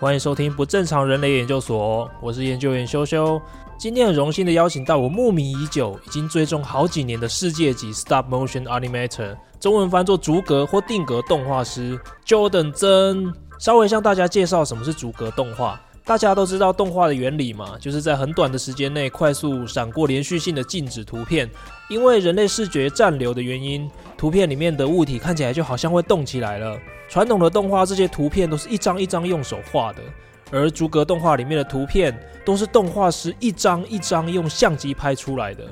欢迎收听不正常人类研究所，我是研究员修修。今天很荣幸的邀请到我慕名已久、已经追踪好几年的世界级 Stop Motion Animator，中文翻作逐格或定格动画师 Jordan 曾。稍微向大家介绍什么是逐格动画。大家都知道动画的原理嘛，就是在很短的时间内快速闪过连续性的静止图片。因为人类视觉暂留的原因，图片里面的物体看起来就好像会动起来了。传统的动画这些图片都是一张一张用手画的，而逐格动画里面的图片都是动画师一张一张用相机拍出来的。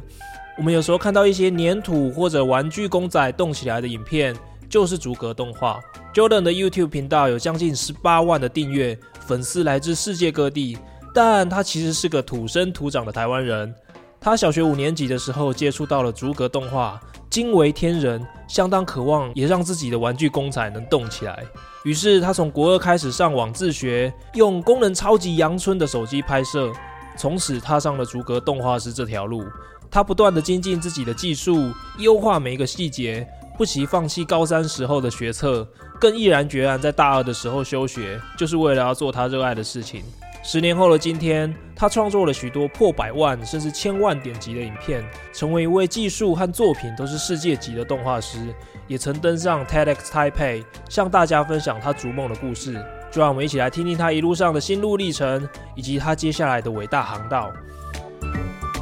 我们有时候看到一些黏土或者玩具公仔动起来的影片，就是逐格动画。Jordan 的 YouTube 频道有将近十八万的订阅，粉丝来自世界各地，但他其实是个土生土长的台湾人。他小学五年级的时候接触到了逐格动画，惊为天人，相当渴望也让自己的玩具公仔能动起来。于是他从国二开始上网自学，用功能超级阳春的手机拍摄，从此踏上了逐格动画师这条路。他不断的精进自己的技术，优化每一个细节，不惜放弃高三时候的学测，更毅然决然在大二的时候休学，就是为了要做他热爱的事情。十年后的今天，他创作了许多破百万甚至千万点击的影片，成为一位技术和作品都是世界级的动画师，也曾登上 TEDx Taipei，向大家分享他逐梦的故事。就让我们一起来听听他一路上的心路历程，以及他接下来的伟大航道。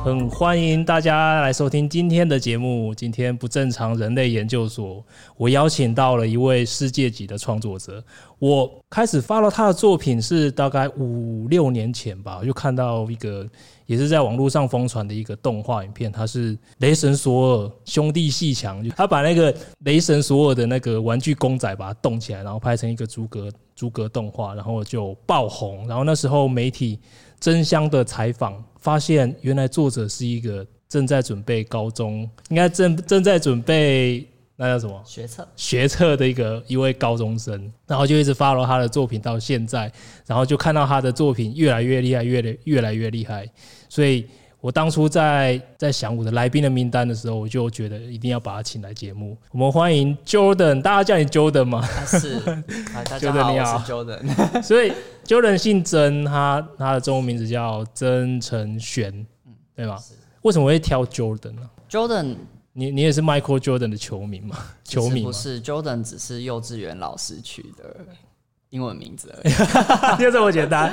很欢迎大家来收听今天的节目。今天不正常人类研究所，我邀请到了一位世界级的创作者。我开始发了他的作品是大概五六年前吧，我就看到一个也是在网络上疯传的一个动画影片，他是雷神索尔兄弟鬩墙，他把那个雷神索尔的那个玩具公仔把它动起来，然后拍成一个逐格逐格动画，然后就爆红。然后那时候媒体争相的采访。发现原来作者是一个正在准备高中，应该正正在准备那叫什么学测学测的一个一位高中生，然后就一直 follow 他的作品到现在，然后就看到他的作品越来越厉害，越越来越厉害，所以。我当初在在想我的来宾的名单的时候，我就觉得一定要把他请来节目。我们欢迎 Jordan，大家叫你 Jordan 吗？是，大家好，我是 Jordan。所以 Jordan 姓曾，他他的中文名字叫曾成璇，嗯，对吗？为什么会挑 Jordan 呢？Jordan，你你也是 Michael Jordan 的球迷吗？球迷不是 Jordan，只是幼稚园老师取的英文名字而已，就这么简单。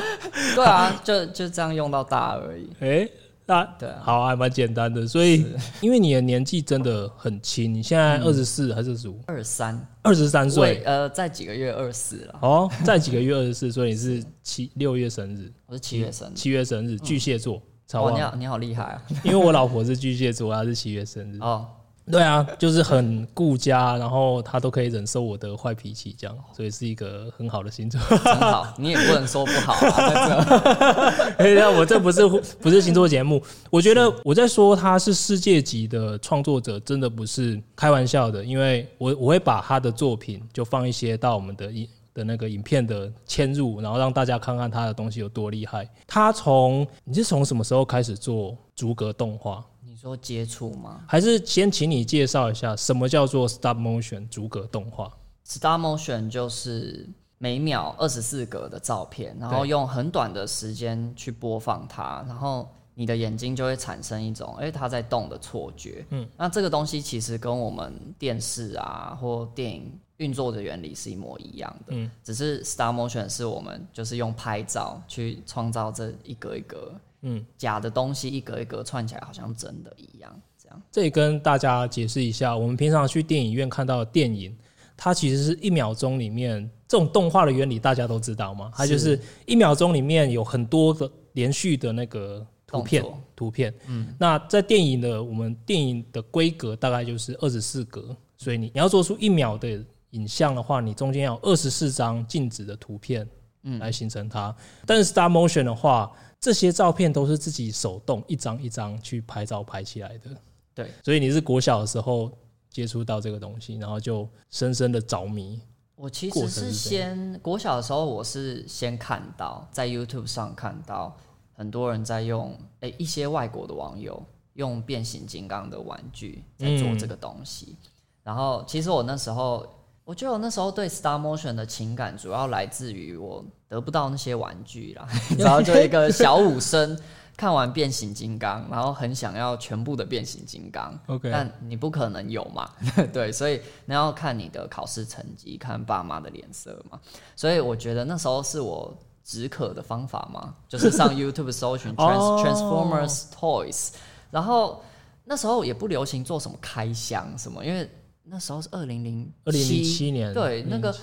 对啊，就就这样用到大而已。欸那对，好，还蛮简单的。所以，因为你的年纪真的很轻，你现在二十四还是二十五？二十三，二十三岁。呃，在几个月二十四了。哦，在几个月二十四，所以你是七六月生日。我是七月生日。七月生日，巨蟹座。哇，你好，你好厉害啊！因为我老婆是巨蟹座，她是七月生日。哦。对啊，就是很顾家，然后他都可以忍受我的坏脾气，这样，所以是一个很好的星座。很好，你也不能说不好啊。哎，呀我这不是不是星座节目，我觉得我在说他是世界级的创作者，真的不是开玩笑的，因为我我会把他的作品就放一些到我们的影的那个影片的嵌入，然后让大家看看他的东西有多厉害。他从你是从什么时候开始做逐格动画？说接触吗？还是先请你介绍一下什么叫做 stop motion 逐格动画？stop motion 就是每秒二十四格的照片，然后用很短的时间去播放它，然后你的眼睛就会产生一种哎它在动的错觉。嗯，那这个东西其实跟我们电视啊或电影运作的原理是一模一样的。嗯，只是 Star motion 是我们就是用拍照去创造这一格一格。嗯，假的东西一格一格串起来，好像真的一样。这样，这里跟大家解释一下，我们平常去电影院看到的电影，它其实是一秒钟里面这种动画的原理，大家都知道吗？它就是一秒钟里面有很多个连续的那个图片，图片。嗯，那在电影的我们电影的规格大概就是二十四格，所以你你要做出一秒的影像的话，你中间要二十四张静止的图片，嗯，来形成它。但是 stop motion 的话，这些照片都是自己手动一张一张去拍照拍起来的，对，所以你是国小的时候接触到这个东西，然后就深深的着迷。我其实是先国小的时候，我是先看到在 YouTube 上看到很多人在用，诶，一些外国的网友用变形金刚的玩具在做这个东西，然后其实我那时候我觉得我那时候对 Star motion 的情感，主要来自于我得不到那些玩具啦。然后就一个小武生，看完变形金刚，然后很想要全部的变形金刚。OK，但你不可能有嘛？对，所以那要看你的考试成绩，看爸妈的脸色嘛。所以我觉得那时候是我止渴的方法嘛，就是上 YouTube 搜寻 Trans Transformers Toys，然后那时候也不流行做什么开箱什么，因为。那时候是二零零二零零七年，对，那个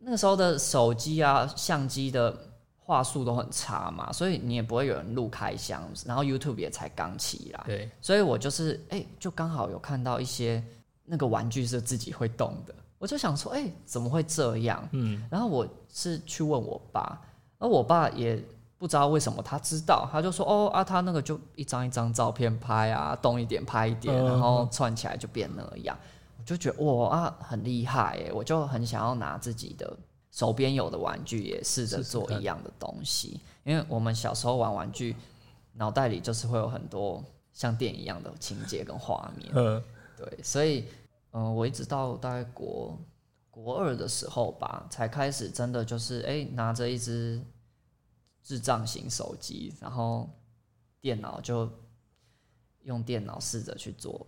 那个时候的手机啊，相机的画素都很差嘛，所以你也不会有人录开箱，然后 YouTube 也才刚起来，对，所以我就是哎、欸，就刚好有看到一些那个玩具是自己会动的，我就想说，哎、欸，怎么会这样？嗯，然后我是去问我爸，而我爸也不知道为什么他知道，他就说，哦啊，他那个就一张一张照片拍啊，动一点拍一点，然后串起来就变那样。就觉得哇啊很厉害耶，我就很想要拿自己的手边有的玩具也试着做一样的东西，因为我们小时候玩玩具，脑袋里就是会有很多像电影一样的情节跟画面。嗯，对，所以嗯，我一直到大概国国二的时候吧，才开始真的就是哎、欸、拿着一只智障型手机，然后电脑就用电脑试着去做。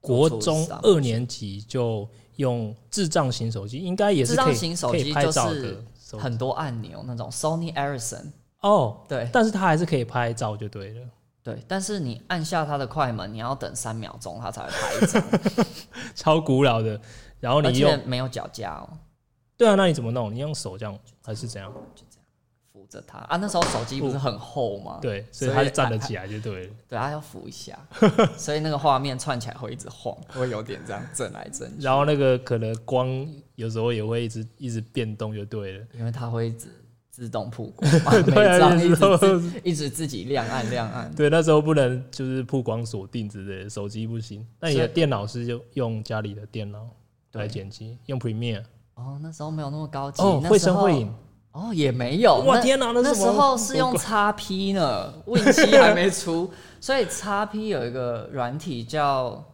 国中二年级就用智障型手机，应该也是可以，智障型手机就是很多按钮那种 Sony Ericsson 哦，对，但是它还是可以拍照就对了。对，但是你按下它的快门，你要等三秒钟它才会拍一张，超古老的。然后你用没有脚架哦？对啊，那你怎么弄？你用手这样还是怎样？扶着他啊！那时候手机不是很厚吗？对，所以他就站得起来就对了。对，他要扶一下，所以那个画面串起来会一直晃，会有点这样震来震去。然后那个可能光有时候也会一直一直变动就对了，因为它会一直自动曝光，对啊，一直一直自己亮暗亮暗。对，那时候不能就是曝光锁定之类的，手机不行。那你的电脑是就用家里的电脑来剪辑，用 Premiere。哦，那时候没有那么高级，哦，会声会影。哦，也没有。我天哪，那那时候是用 XP 呢，Win 七还没出，所以 XP 有一个软体叫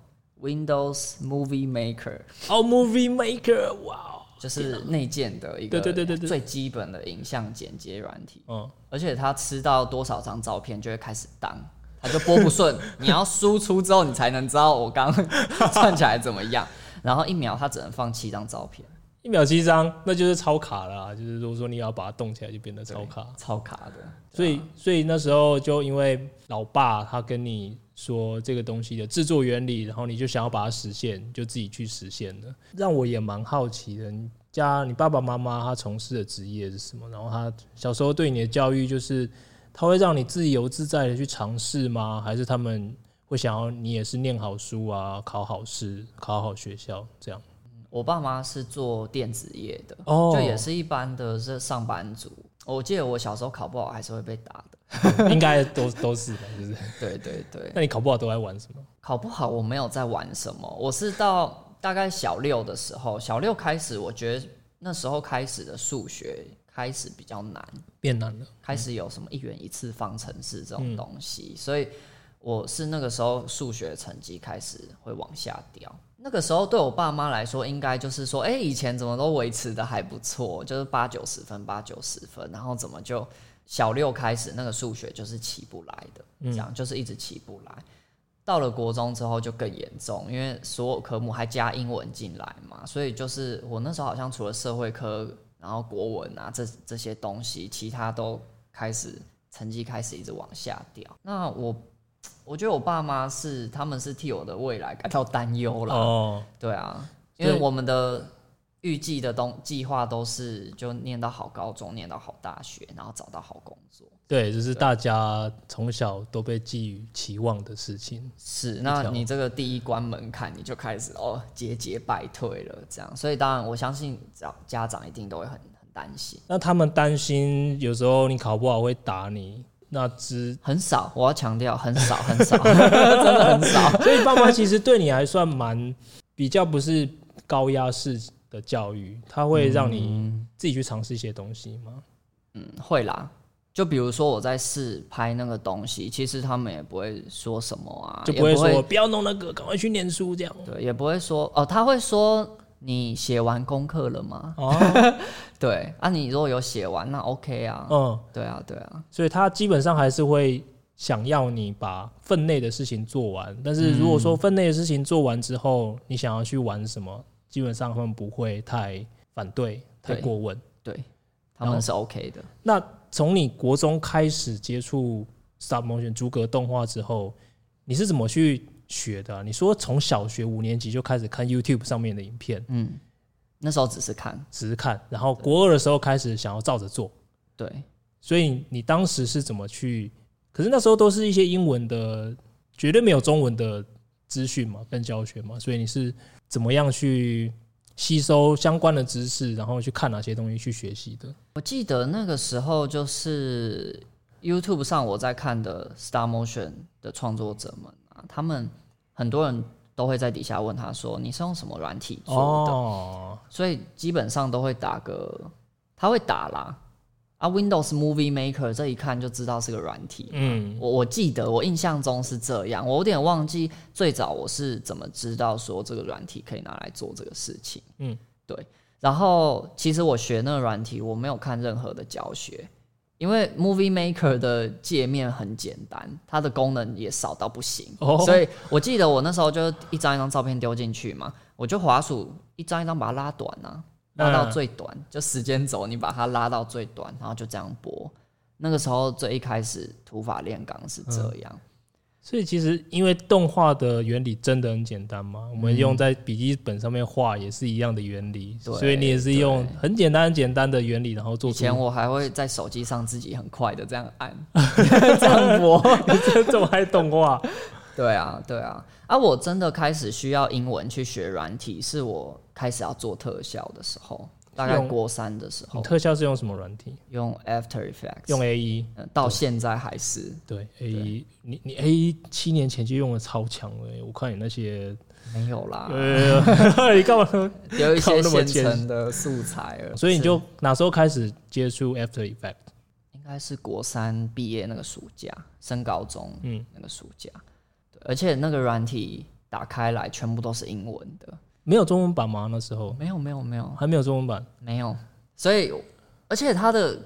Windows Movie Maker。哦，Movie Maker，哇，就是内建的一个对对对对最基本的影像剪接软体。嗯，而且它吃到多少张照片就会开始当，它就播不顺，你要输出之后你才能知道我刚串 起来怎么样。然后一秒它只能放七张照片。一秒七张，那就是超卡了。就是如果说你要把它动起来，就变得超卡，超卡的。所以，所以那时候就因为老爸他跟你说这个东西的制作原理，然后你就想要把它实现，就自己去实现了。让我也蛮好奇的，你家你爸爸妈妈他从事的职业是什么？然后他小时候对你的教育，就是他会让你自由自在的去尝试吗？还是他们会想要你也是念好书啊，考好试，考好学校这样？我爸妈是做电子业的，oh. 就也是一般的这上班族。我记得我小时候考不好还是会被打的，应该都都是吧，是不是？对对对。那你考不好都在玩什么？考不好我没有在玩什么，我是到大概小六的时候，小六开始，我觉得那时候开始的数学开始比较难，变难了，开始有什么一元一次方程式这种东西，嗯、所以我是那个时候数学成绩开始会往下掉。那个时候对我爸妈来说，应该就是说，哎、欸，以前怎么都维持的还不错，就是八九十分，八九十分，然后怎么就小六开始那个数学就是起不来的，这样就是一直起不来。到了国中之后就更严重，因为所有科目还加英文进来嘛，所以就是我那时候好像除了社会科，然后国文啊这这些东西，其他都开始成绩开始一直往下掉。那我。我觉得我爸妈是，他们是替我的未来感到担忧了。哦，对啊，因为我们的预计的东计划都是就念到好高中，念到好大学，然后找到好工作。对，就是大家从小都被寄予期望的事情。是，那你这个第一关门槛，你就开始哦节节败退了，这样。所以当然，我相信家家长一定都会很很担心。那他们担心有时候你考不好会打你。那只很少，我要强调很少很少，真的很少。所以爸妈其实对你还算蛮比较不是高压式的教育，他会让你自己去尝试一些东西吗？嗯，会啦。就比如说我在试拍那个东西，其实他们也不会说什么啊，就不会说不要弄那个，赶快去念书这样。对，也不会说哦，他会说。你写完功课了吗？哦，对啊，你如果有写完，那 OK 啊。嗯，对啊，对啊。所以他基本上还是会想要你把分内的事情做完。但是如果说分内的事情做完之后，你想要去玩什么，基本上他们不会太反对、太过问。对，对，他们是 OK 的。那从你国中开始接触 Stop Motion 逐格动画之后，你是怎么去学的、啊？你说从小学五年级就开始看 YouTube 上面的影片，嗯，那时候只是看，只是看，然后国二的时候开始想要照着做，对，所以你当时是怎么去？可是那时候都是一些英文的，绝对没有中文的资讯嘛，跟教学嘛，所以你是怎么样去吸收相关的知识，然后去看哪些东西去学习的？我记得那个时候就是 YouTube 上我在看的 Star Motion 的创作者们。他们很多人都会在底下问他说：“你是用什么软体做的？”哦，所以基本上都会打个，他会打啦啊，Windows Movie Maker 这一看就知道是个软体。嗯，我我记得我印象中是这样，我有点忘记最早我是怎么知道说这个软体可以拿来做这个事情。嗯，对。然后其实我学那个软体，我没有看任何的教学。因为 Movie Maker 的界面很简单，它的功能也少到不行，oh. 所以我记得我那时候就一张一张照片丢进去嘛，我就滑鼠一张一张把它拉短啊，拉到最短，嗯、就时间轴你把它拉到最短，然后就这样播。那个时候最一开始土法炼钢是这样。嗯所以其实，因为动画的原理真的很简单嘛，我们用在笔记本上面画也是一样的原理，所以你也是用很简单、很简单的原理，然后做。以前我还会在手机上自己很快的这样按，这样播，这么还动画。对啊，对啊。啊，我真的开始需要英文去学软体，是我开始要做特效的时候。大概国三的时候，特效是用什么软体？用 After Effects，用 A E，到现在还是对 A E。你你 A E 七年前就用的超强了，我看你那些没有啦。你干嘛？有一些现成的素材了。所以你就哪时候开始接触 After Effects？应该是国三毕业那个暑假，升高中嗯那个暑假。对，而且那个软体打开来全部都是英文的。没有中文版吗？那时候没有，没有，没有，还没有中文版，没有。所以，而且它的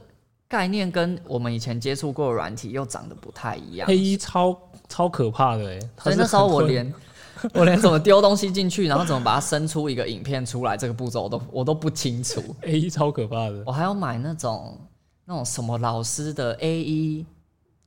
概念跟我们以前接触过的软体又长得不太一样。黑衣超超可怕的哎！所以那时候我连 我连怎么丢东西进去，然后怎么把它生出一个影片出来，这个步骤我都我都不清楚。黑衣超可怕的，我还要买那种那种什么老师的 A E。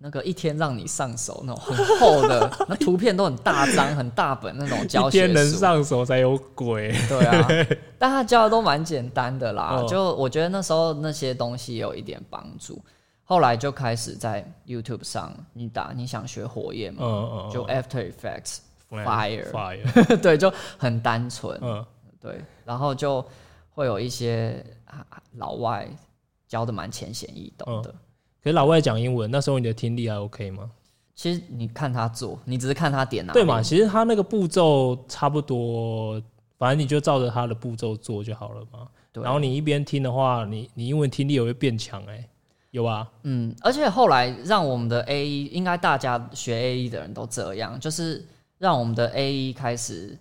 那个一天让你上手那种很厚的，那图片都很大张、很大本那种教学书。一天能上手才有鬼。对啊，但他教的都蛮简单的啦。哦、就我觉得那时候那些东西有一点帮助。后来就开始在 YouTube 上，你打你想学火焰嘛，就 After Effects Fire Fire，对，就很单纯。嗯，对，然后就会有一些老外教的蛮浅显易懂的。嗯可是老外讲英文，那时候你的听力还 OK 吗？其实你看他做，你只是看他点哪。对嘛？其实他那个步骤差不多，反正你就照着他的步骤做就好了嘛。对。然后你一边听的话，你你英文听力也会变强哎，有啊。嗯，而且后来让我们的 AE，应该大家学 AE 的人都这样，就是让我们的 AE 开始。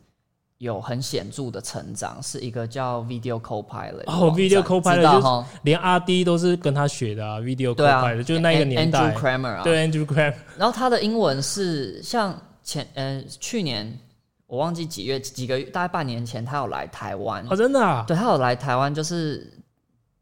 有很显著的成长，是一个叫 Video Copilot 哦，Video Copilot 就是连阿 D 都是跟他学的啊，Video Copilot、啊、就是那个年代。Andrew Kramer 啊，对 Andrew Kramer。然后他的英文是像前呃去年我忘记几月几个月，大概半年前他有来台湾。哦，真的啊，对他有来台湾就是。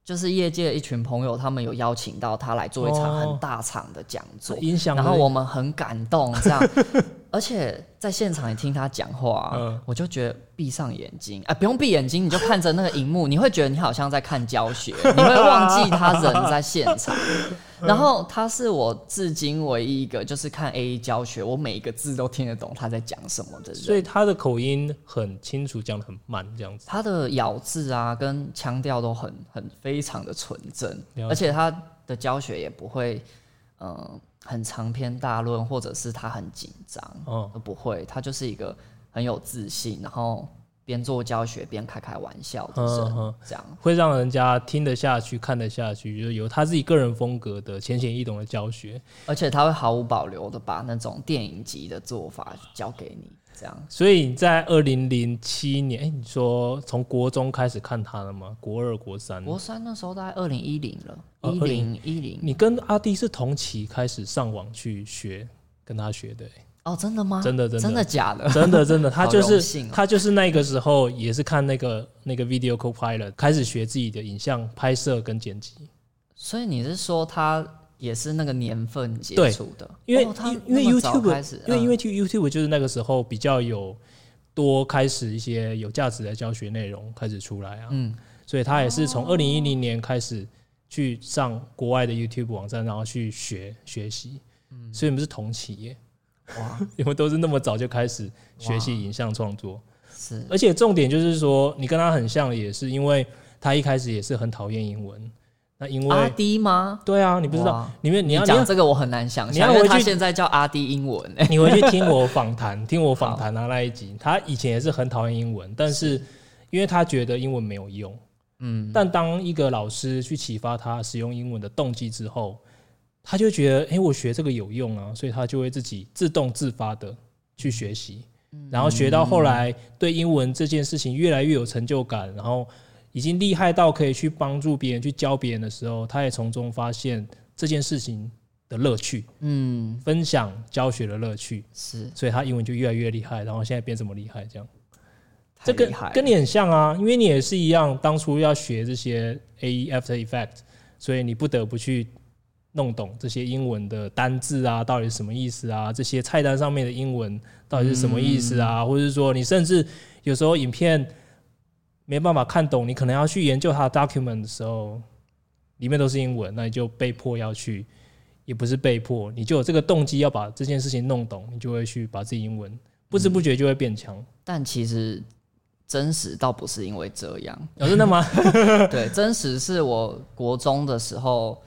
就是业界的一群朋友，他们有邀请到他来做一场很大场的讲座，哦、然后我们很感动，这样，而且在现场也听他讲话，嗯、我就觉得闭上眼睛，啊，不用闭眼睛，你就看着那个荧幕，你会觉得你好像在看教学，你会忘记他人在现场。然后他是我至今唯一一个就是看 A E 教学，我每一个字都听得懂他在讲什么的人。所以他的口音很清楚，讲的很慢，这样子。他的咬字啊，跟腔调都很很非常的纯正，而且他的教学也不会，嗯、呃，很长篇大论，或者是他很紧张，嗯，都不会。他就是一个很有自信，然后。边做教学边开开玩笑，嗯嗯这样，会让人家听得下去、看得下去，就是有他自己个人风格的浅显易懂的教学，而且他会毫无保留的把那种电影级的做法教给你。这样。所以你在二零零七年，哎、欸，你说从国中开始看他了吗？国二、国三？国三那时候大概二零一零了，一零一零。你跟阿弟是同期开始上网去学，跟他学的、欸。哦，真的吗？真的，真的，真的假的？真的，真的，他就是、哦、他就是那个时候也是看那个那个 Video Copilot 开始学自己的影像拍摄跟剪辑。所以你是说他也是那个年份接触的？因为、哦、他因为 YouTube 开始，因为因为 YouTube 就是那个时候比较有多开始一些有价值的教学内容开始出来啊。嗯，所以他也是从二零一零年开始去上国外的 YouTube 网站，然后去学学习。嗯，所以我们是同期耶。哇，因为都是那么早就开始学习影像创作，是，而且重点就是说，你跟他很像，也是因为他一开始也是很讨厌英文。那因为阿迪吗？对啊，你不知道，因为你要讲这个，我很难想象。因为他现在叫阿迪英文，你回去听我访谈，听我访谈啊那一集，他以前也是很讨厌英文，但是因为他觉得英文没有用，嗯，但当一个老师去启发他使用英文的动机之后。他就觉得，哎、欸，我学这个有用啊，所以他就会自己自动自发的去学习，然后学到后来，对英文这件事情越来越有成就感，然后已经厉害到可以去帮助别人、去教别人的时候，他也从中发现这件事情的乐趣，嗯，分享教学的乐趣是，所以他英文就越来越厉害，然后现在变这么厉害，这样，这跟跟你很像啊，因为你也是一样，当初要学这些 AE After Effect，所以你不得不去。弄懂这些英文的单字啊，到底是什么意思啊？这些菜单上面的英文到底是什么意思啊？或者是说，你甚至有时候影片没办法看懂，你可能要去研究它的 document 的时候，里面都是英文，那你就被迫要去，也不是被迫，你就有这个动机要把这件事情弄懂，你就会去把自己英文不知不觉就会变强。但其实真实倒不是因为这样，哦，真的吗？对，真实是我国中的时候。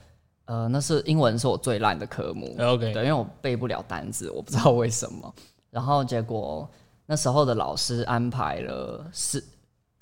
呃，那是英文是我最烂的科目。OK，对，因为我背不了单字，我不知道为什么。然后结果那时候的老师安排了师，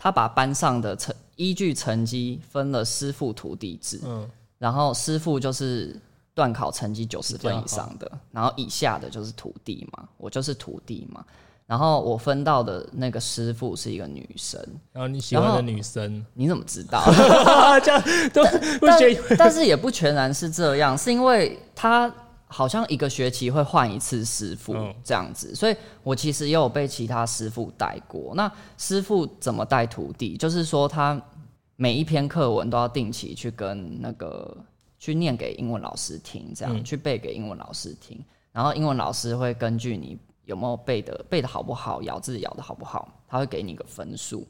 他把班上的成依据成绩分了师傅徒弟制。嗯，然后师傅就是段考成绩九十分以上的，然后以下的就是徒弟嘛，我就是徒弟嘛。然后我分到的那个师傅是一个女生，然后你喜欢的女生，你怎么知道？这样都不但，但是也不全然是这样，是因为他好像一个学期会换一次师傅这样子，所以我其实也有被其他师傅带过。那师傅怎么带徒弟？就是说他每一篇课文都要定期去跟那个去念给英文老师听，这样去背给英文老师听，然后英文老师会根据你。有没有背的背的好不好，咬字咬的好不好，他会给你个分数。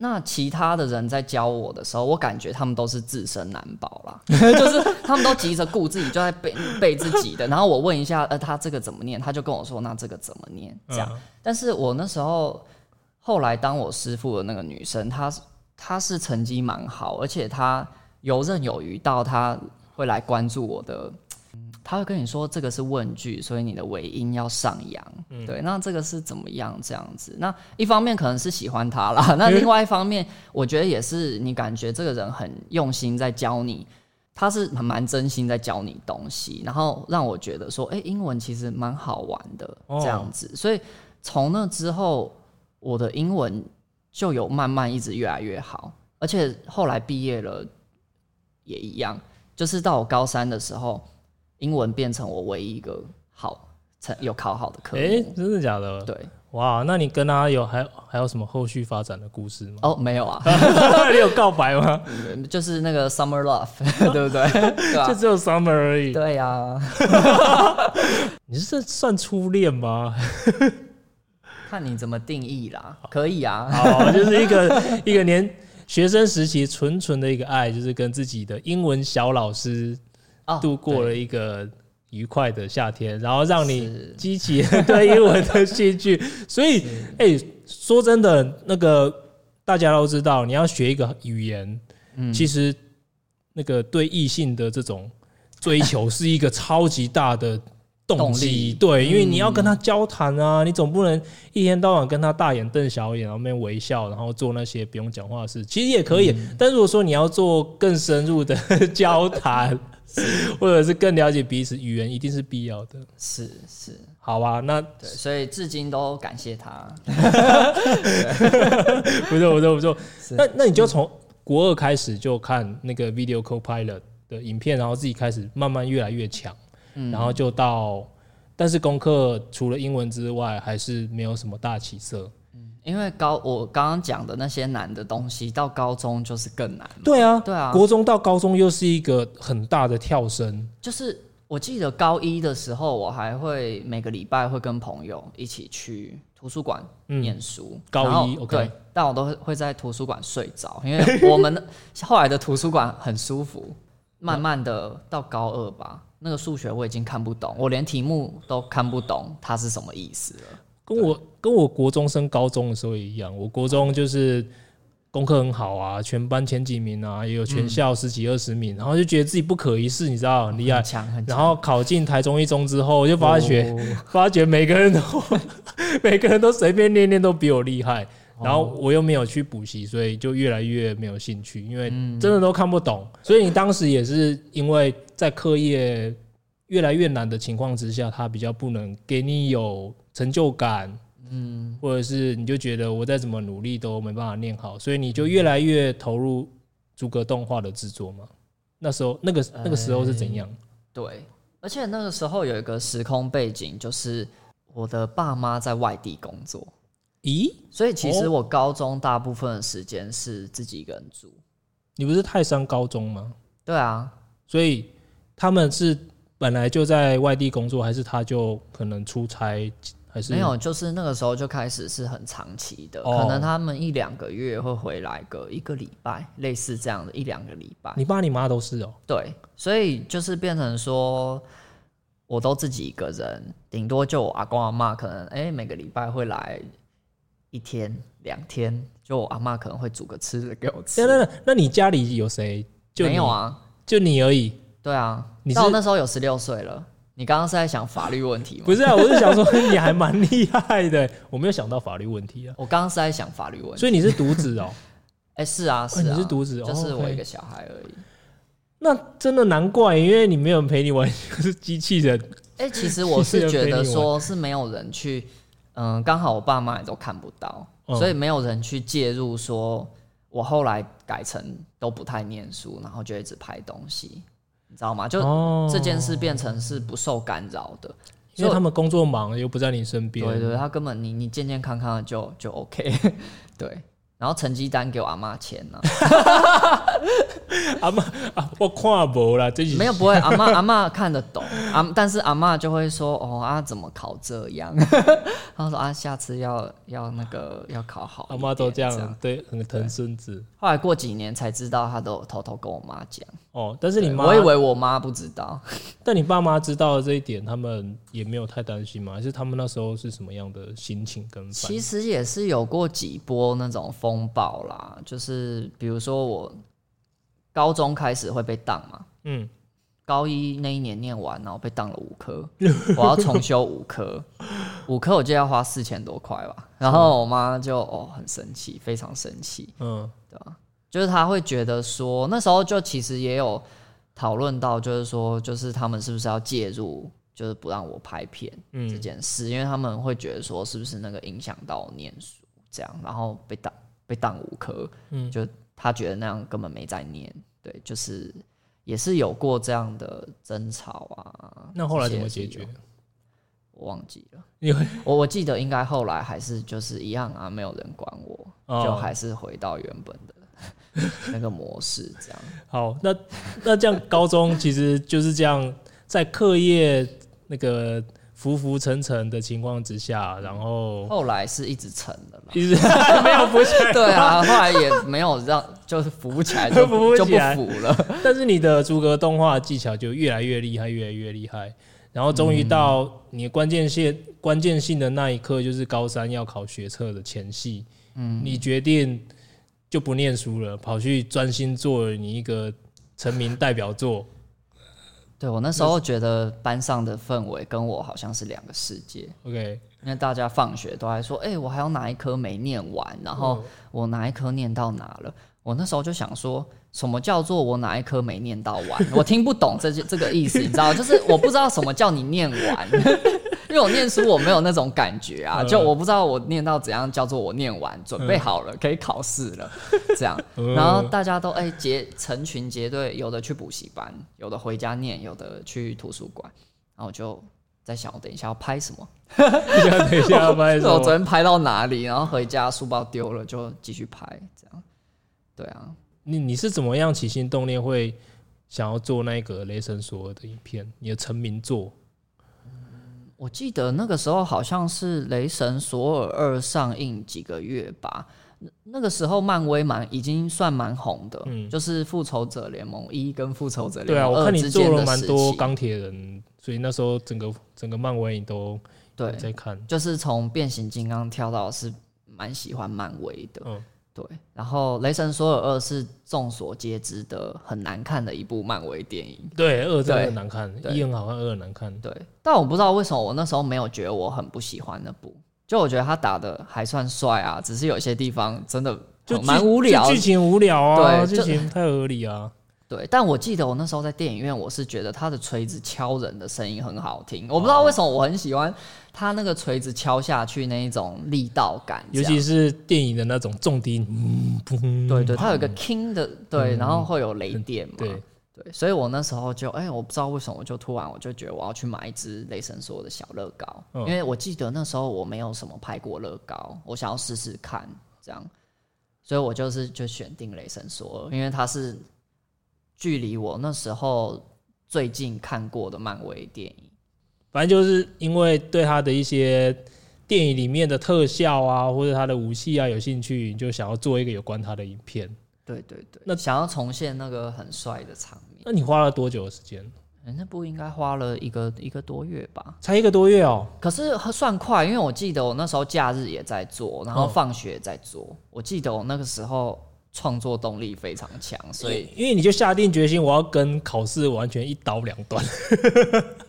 那其他的人在教我的时候，我感觉他们都是自身难保啦，就是他们都急着顾自己，就在背背自己的。然后我问一下，呃，他这个怎么念？他就跟我说，那这个怎么念？这样。但是我那时候后来当我师傅的那个女生，她她是成绩蛮好，而且她游刃有余到她会来关注我的。他会跟你说这个是问句，所以你的尾音要上扬。嗯、对，那这个是怎么样？这样子，那一方面可能是喜欢他啦，那另外一方面，我觉得也是你感觉这个人很用心在教你，他是很蛮真心在教你东西，然后让我觉得说，哎、欸，英文其实蛮好玩的这样子。哦、所以从那之后，我的英文就有慢慢一直越来越好，而且后来毕业了也一样，就是到我高三的时候。英文变成我唯一一个好成有考好的科目。哎，真的假的？对，哇，那你跟他有还还有什么后续发展的故事吗？哦，没有啊，你有告白吗？就是那个 summer love，对不对？就只有 summer 而已。对呀。你是算初恋吗？看你怎么定义啦。可以啊，好，就是一个一个年学生时期纯纯的一个爱，就是跟自己的英文小老师。度过了一个愉快的夏天，然后让你激起 对英文的兴趣。所以，哎，说真的，那个大家都知道，你要学一个语言，其实那个对异性的这种追求是一个超级大的动机。对，因为你要跟他交谈啊，你总不能一天到晚跟他大眼瞪小眼，然后面微笑，然后做那些不用讲话的事。其实也可以，但如果说你要做更深入的 交谈。或者是更了解彼此，语言一定是必要的。是是，好吧，那对，所以至今都感谢他。不错不错不错。那那你就从国二开始就看那个 Video Copilot 的影片，然后自己开始慢慢越来越强，嗯，然后就到，但是功课除了英文之外，还是没有什么大起色。因为高我刚刚讲的那些难的东西，到高中就是更难。对啊，对啊，国中到高中又是一个很大的跳升。就是我记得高一的时候，我还会每个礼拜会跟朋友一起去图书馆念书。嗯、高一，OK，对，但我都会在图书馆睡着，因为我们后来的图书馆很舒服。慢慢的到高二吧，那个数学我已经看不懂，我连题目都看不懂，它是什么意思了。跟我跟我国中升高中的时候也一样，我国中就是功课很好啊，全班前几名啊，也有全校十几二十名，然后就觉得自己不可一世，你知道很厉害。然后考进台中一中之后，我就发觉 发觉每个人都每个人都随便练练都比我厉害，然后我又没有去补习，所以就越来越没有兴趣，因为真的都看不懂。所以你当时也是因为在课业越来越难的情况之下，他比较不能给你有。成就感，嗯，或者是你就觉得我再怎么努力都没办法念好，所以你就越来越投入逐格动画的制作嘛。那时候，那个那个时候是怎样？对，而且那个时候有一个时空背景，就是我的爸妈在外地工作。咦？所以其实我高中大部分的时间是自己一个人住。你不是泰山高中吗？对啊，所以他们是本来就在外地工作，还是他就可能出差？没有，就是那个时候就开始是很长期的，可能他们一两个月会回来个一个礼拜，类似这样的一两个礼拜。你爸你妈都是哦？对，所以就是变成说，我都自己一个人，顶多就我阿公阿妈可能哎每个礼拜会来一天两天，就我阿妈可能会煮个吃的给我吃。那那那你家里有谁？就没有啊，就你而已。对啊，你到那时候有十六岁了。你刚刚是在想法律问题吗？不是啊，我是想说你还蛮厉害的，我没有想到法律问题啊。我刚刚是在想法律问题，所以你是独子哦？哎，是啊，是啊，你是独子，就是我一个小孩而已。那真的难怪，因为你没有人陪你玩，是机器人。哎，其实我是 觉得说是没有人去，嗯，刚好我爸妈也都看不到，所以没有人去介入。说我后来改成都不太念书，然后就一直拍东西。你知道吗？就这件事变成是不受干扰的，因为他们工作忙又不在你身边。对对，他根本你你健健康康的就 就 OK。对，然后成绩单给我阿妈签 了。阿妈啊，我看不啦，这没有不会，阿妈阿妈看得懂，阿但是阿妈就会说哦啊，怎么考这样？他说啊，下次要要那个要考好。阿妈都这样，这样对，很疼孙子。后来过几年才知道，他都偷偷跟我妈讲。哦，但是你妈，我以为我妈不知道，但你爸妈知道了这一点，他们也没有太担心吗？还是他们那时候是什么样的心情跟？其实也是有过几波那种风暴啦，就是比如说我。高中开始会被当嘛？嗯，高一那一年念完，然后被当了五科，我要重修五科，五科我就要花四千多块吧。然后我妈就哦很生气，非常生气。嗯，对吧？就是她会觉得说，那时候就其实也有讨论到，就是说，就是他们是不是要介入，就是不让我拍片这件事，因为他们会觉得说，是不是那个影响到我念书这样，然后被当被当五科，嗯，就他觉得那样根本没在念。对，就是也是有过这样的争吵啊。那后来怎么解决？我忘记了。因为我我记得应该后来还是就是一样啊，没有人管我，哦、就还是回到原本的 那个模式这样。好，那那这样高中其实就是这样，在课业那个。浮浮沉沉的情况之下，然后后来是一直沉的嘛，一直 没有浮起来。对啊，后来也没有让，就是扶不起来 就浮不起来，就不浮了。但是你的逐格动画技巧就越来越厉害，越来越厉害。然后终于到你关键性、嗯、关键性的那一刻，就是高三要考学测的前戏。嗯，你决定就不念书了，跑去专心做你一个成名代表作。对，我那时候觉得班上的氛围跟我好像是两个世界。OK，因为大家放学都还说：“哎、欸，我还有哪一科没念完？然后我哪一科念到哪了？”我那时候就想说：“什么叫做我哪一科没念到完？我听不懂这这个意思，你知道？就是我不知道什么叫你念完，因为我念书我没有那种感觉啊，就我不知道我念到怎样叫做我念完，准备好了可以考试了，这样。然后大家都哎结成群结队，有的去补习班，有的回家念，有的去图书馆。然后我就在想，我等一下要拍什么？等一下要拍什么？我昨天拍到哪里？然后回家书包丢了，就继续拍，这样。对啊。你你是怎么样起心动念会想要做那个雷神索尔的影片？你的成名作？嗯，我记得那个时候好像是雷神索尔二上映几个月吧。那个时候漫威蛮已经算蛮红的，嗯，就是复仇者联盟一跟复仇者联盟二之间的时期。对啊，我看你做了蛮多钢铁人，所以那时候整个整个漫威你都对在看，就是从变形金刚跳到是蛮喜欢漫威的，嗯。对，然后《雷神索尔二》是众所皆知的很难看的一部漫威电影。对，二真的很难看，一很好看，二很难看。对，但我不知道为什么我那时候没有觉得我很不喜欢那部，就我觉得他打的还算帅啊，只是有些地方真的就蛮无聊，剧情无聊啊，对，剧情太合理啊。对，但我记得我那时候在电影院，我是觉得他的锤子敲人的声音很好听，我不知道为什么我很喜欢。他那个锤子敲下去那一种力道感，尤其是电影的那种重低，嗯，对对，它有一个 king 的，对，然后会有雷电嘛，对。对，所以我那时候就，哎，我不知道为什么，我就突然我就觉得我要去买一支雷神索的小乐高，因为我记得那时候我没有什么拍过乐高，我想要试试看这样，所以我就是就选定雷神索，因为它是距离我那时候最近看过的漫威电影。反正就是因为对他的一些电影里面的特效啊，或者他的武器啊有兴趣，你就想要做一个有关他的影片。对对对，那想要重现那个很帅的场面。那你花了多久的时间？欸，那部应该花了一个一个多月吧？才一个多月哦。可是算快，因为我记得我那时候假日也在做，然后放学也在做。嗯。我记得我那个时候创作动力非常强，所以因为你就下定决心，我要跟考试完全一刀两断。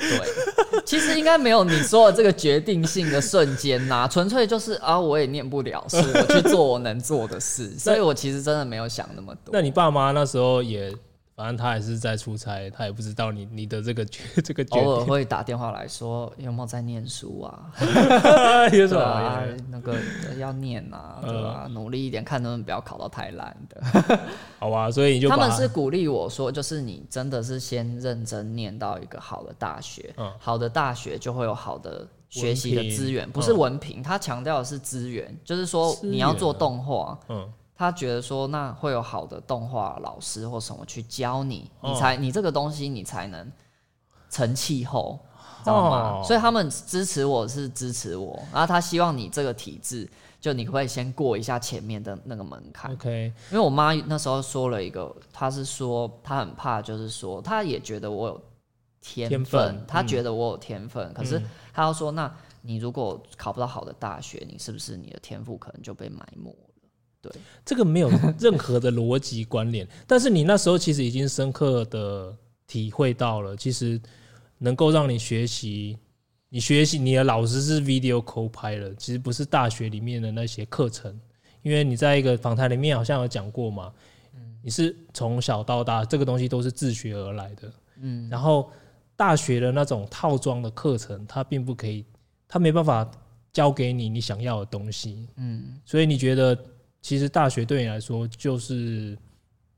对，其实应该没有你说的这个决定性的瞬间呐，纯粹就是啊，我也念不了书，我去做我能做的事，所以我其实真的没有想那么多。那你爸妈那时候也？反正他还是在出差，他也不知道你你的这个 这个。偶尔会打电话来说有没有在念书啊？有什么、啊？那个要念啊，对吧、啊？努力一点，看能不能不要考到太烂的。好吧，所以你就他们是鼓励我说，就是你真的是先认真念到一个好的大学，嗯、好的大学就会有好的学习的资源，不是文凭，他强调的是资源，就是说你要做动画，嗯。他觉得说，那会有好的动画老师或什么去教你，你才你这个东西你才能成气候，知道吗？所以他们支持我是支持我，然后他希望你这个体制，就你会先过一下前面的那个门槛。OK，因为我妈那时候说了一个，她是说她很怕，就是说她也觉得我有天分，她觉得我有天分，可是她要说，那你如果考不到好的大学，你是不是你的天赋可能就被埋没？对，这个没有任何的逻辑关联，但是你那时候其实已经深刻的体会到了，其实能够让你学习，你学习你的老师是 video co-pilot，其实不是大学里面的那些课程，因为你在一个访谈里面好像有讲过嘛，你是从小到大这个东西都是自学而来的，嗯，然后大学的那种套装的课程，它并不可以，它没办法教给你你想要的东西，嗯，所以你觉得？其实大学对你来说就是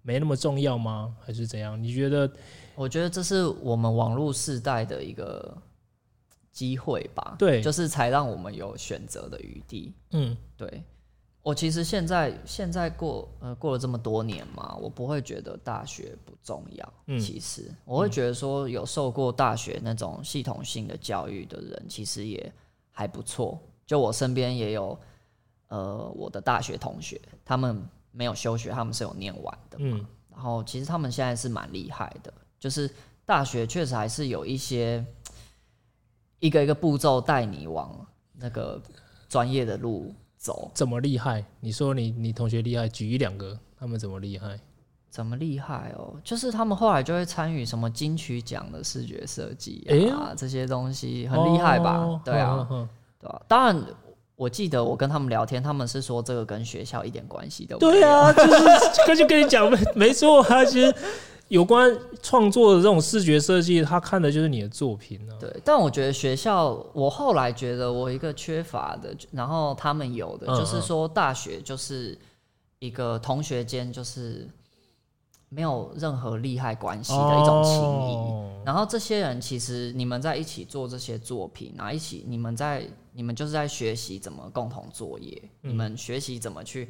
没那么重要吗？还是怎样？你觉得？我觉得这是我们网络世代的一个机会吧。对，就是才让我们有选择的余地。嗯，对。我其实现在现在过呃过了这么多年嘛，我不会觉得大学不重要。嗯，其实我会觉得说有受过大学那种系统性的教育的人，其实也还不错。就我身边也有。呃，我的大学同学，他们没有休学，他们是有念完的嘛。嗯。然后其实他们现在是蛮厉害的，就是大学确实还是有一些一个一个步骤带你往那个专业的路走。怎么厉害？你说你你同学厉害，举一两个，他们怎么厉害？怎么厉害哦？就是他们后来就会参与什么金曲奖的视觉设计啊，欸、这些东西很厉害吧？哦、对啊，哦、对啊。当然。我记得我跟他们聊天，他们是说这个跟学校一点关系都没有。对啊，就是就跟你讲没 没错啊，其实有关创作的这种视觉设计，他看的就是你的作品呢、啊。对，但我觉得学校，我后来觉得我一个缺乏的，然后他们有的，就是说大学就是一个同学间就是。没有任何利害关系的一种情谊，oh. 然后这些人其实你们在一起做这些作品，然后一起你们在你们就是在学习怎么共同作业，嗯、你们学习怎么去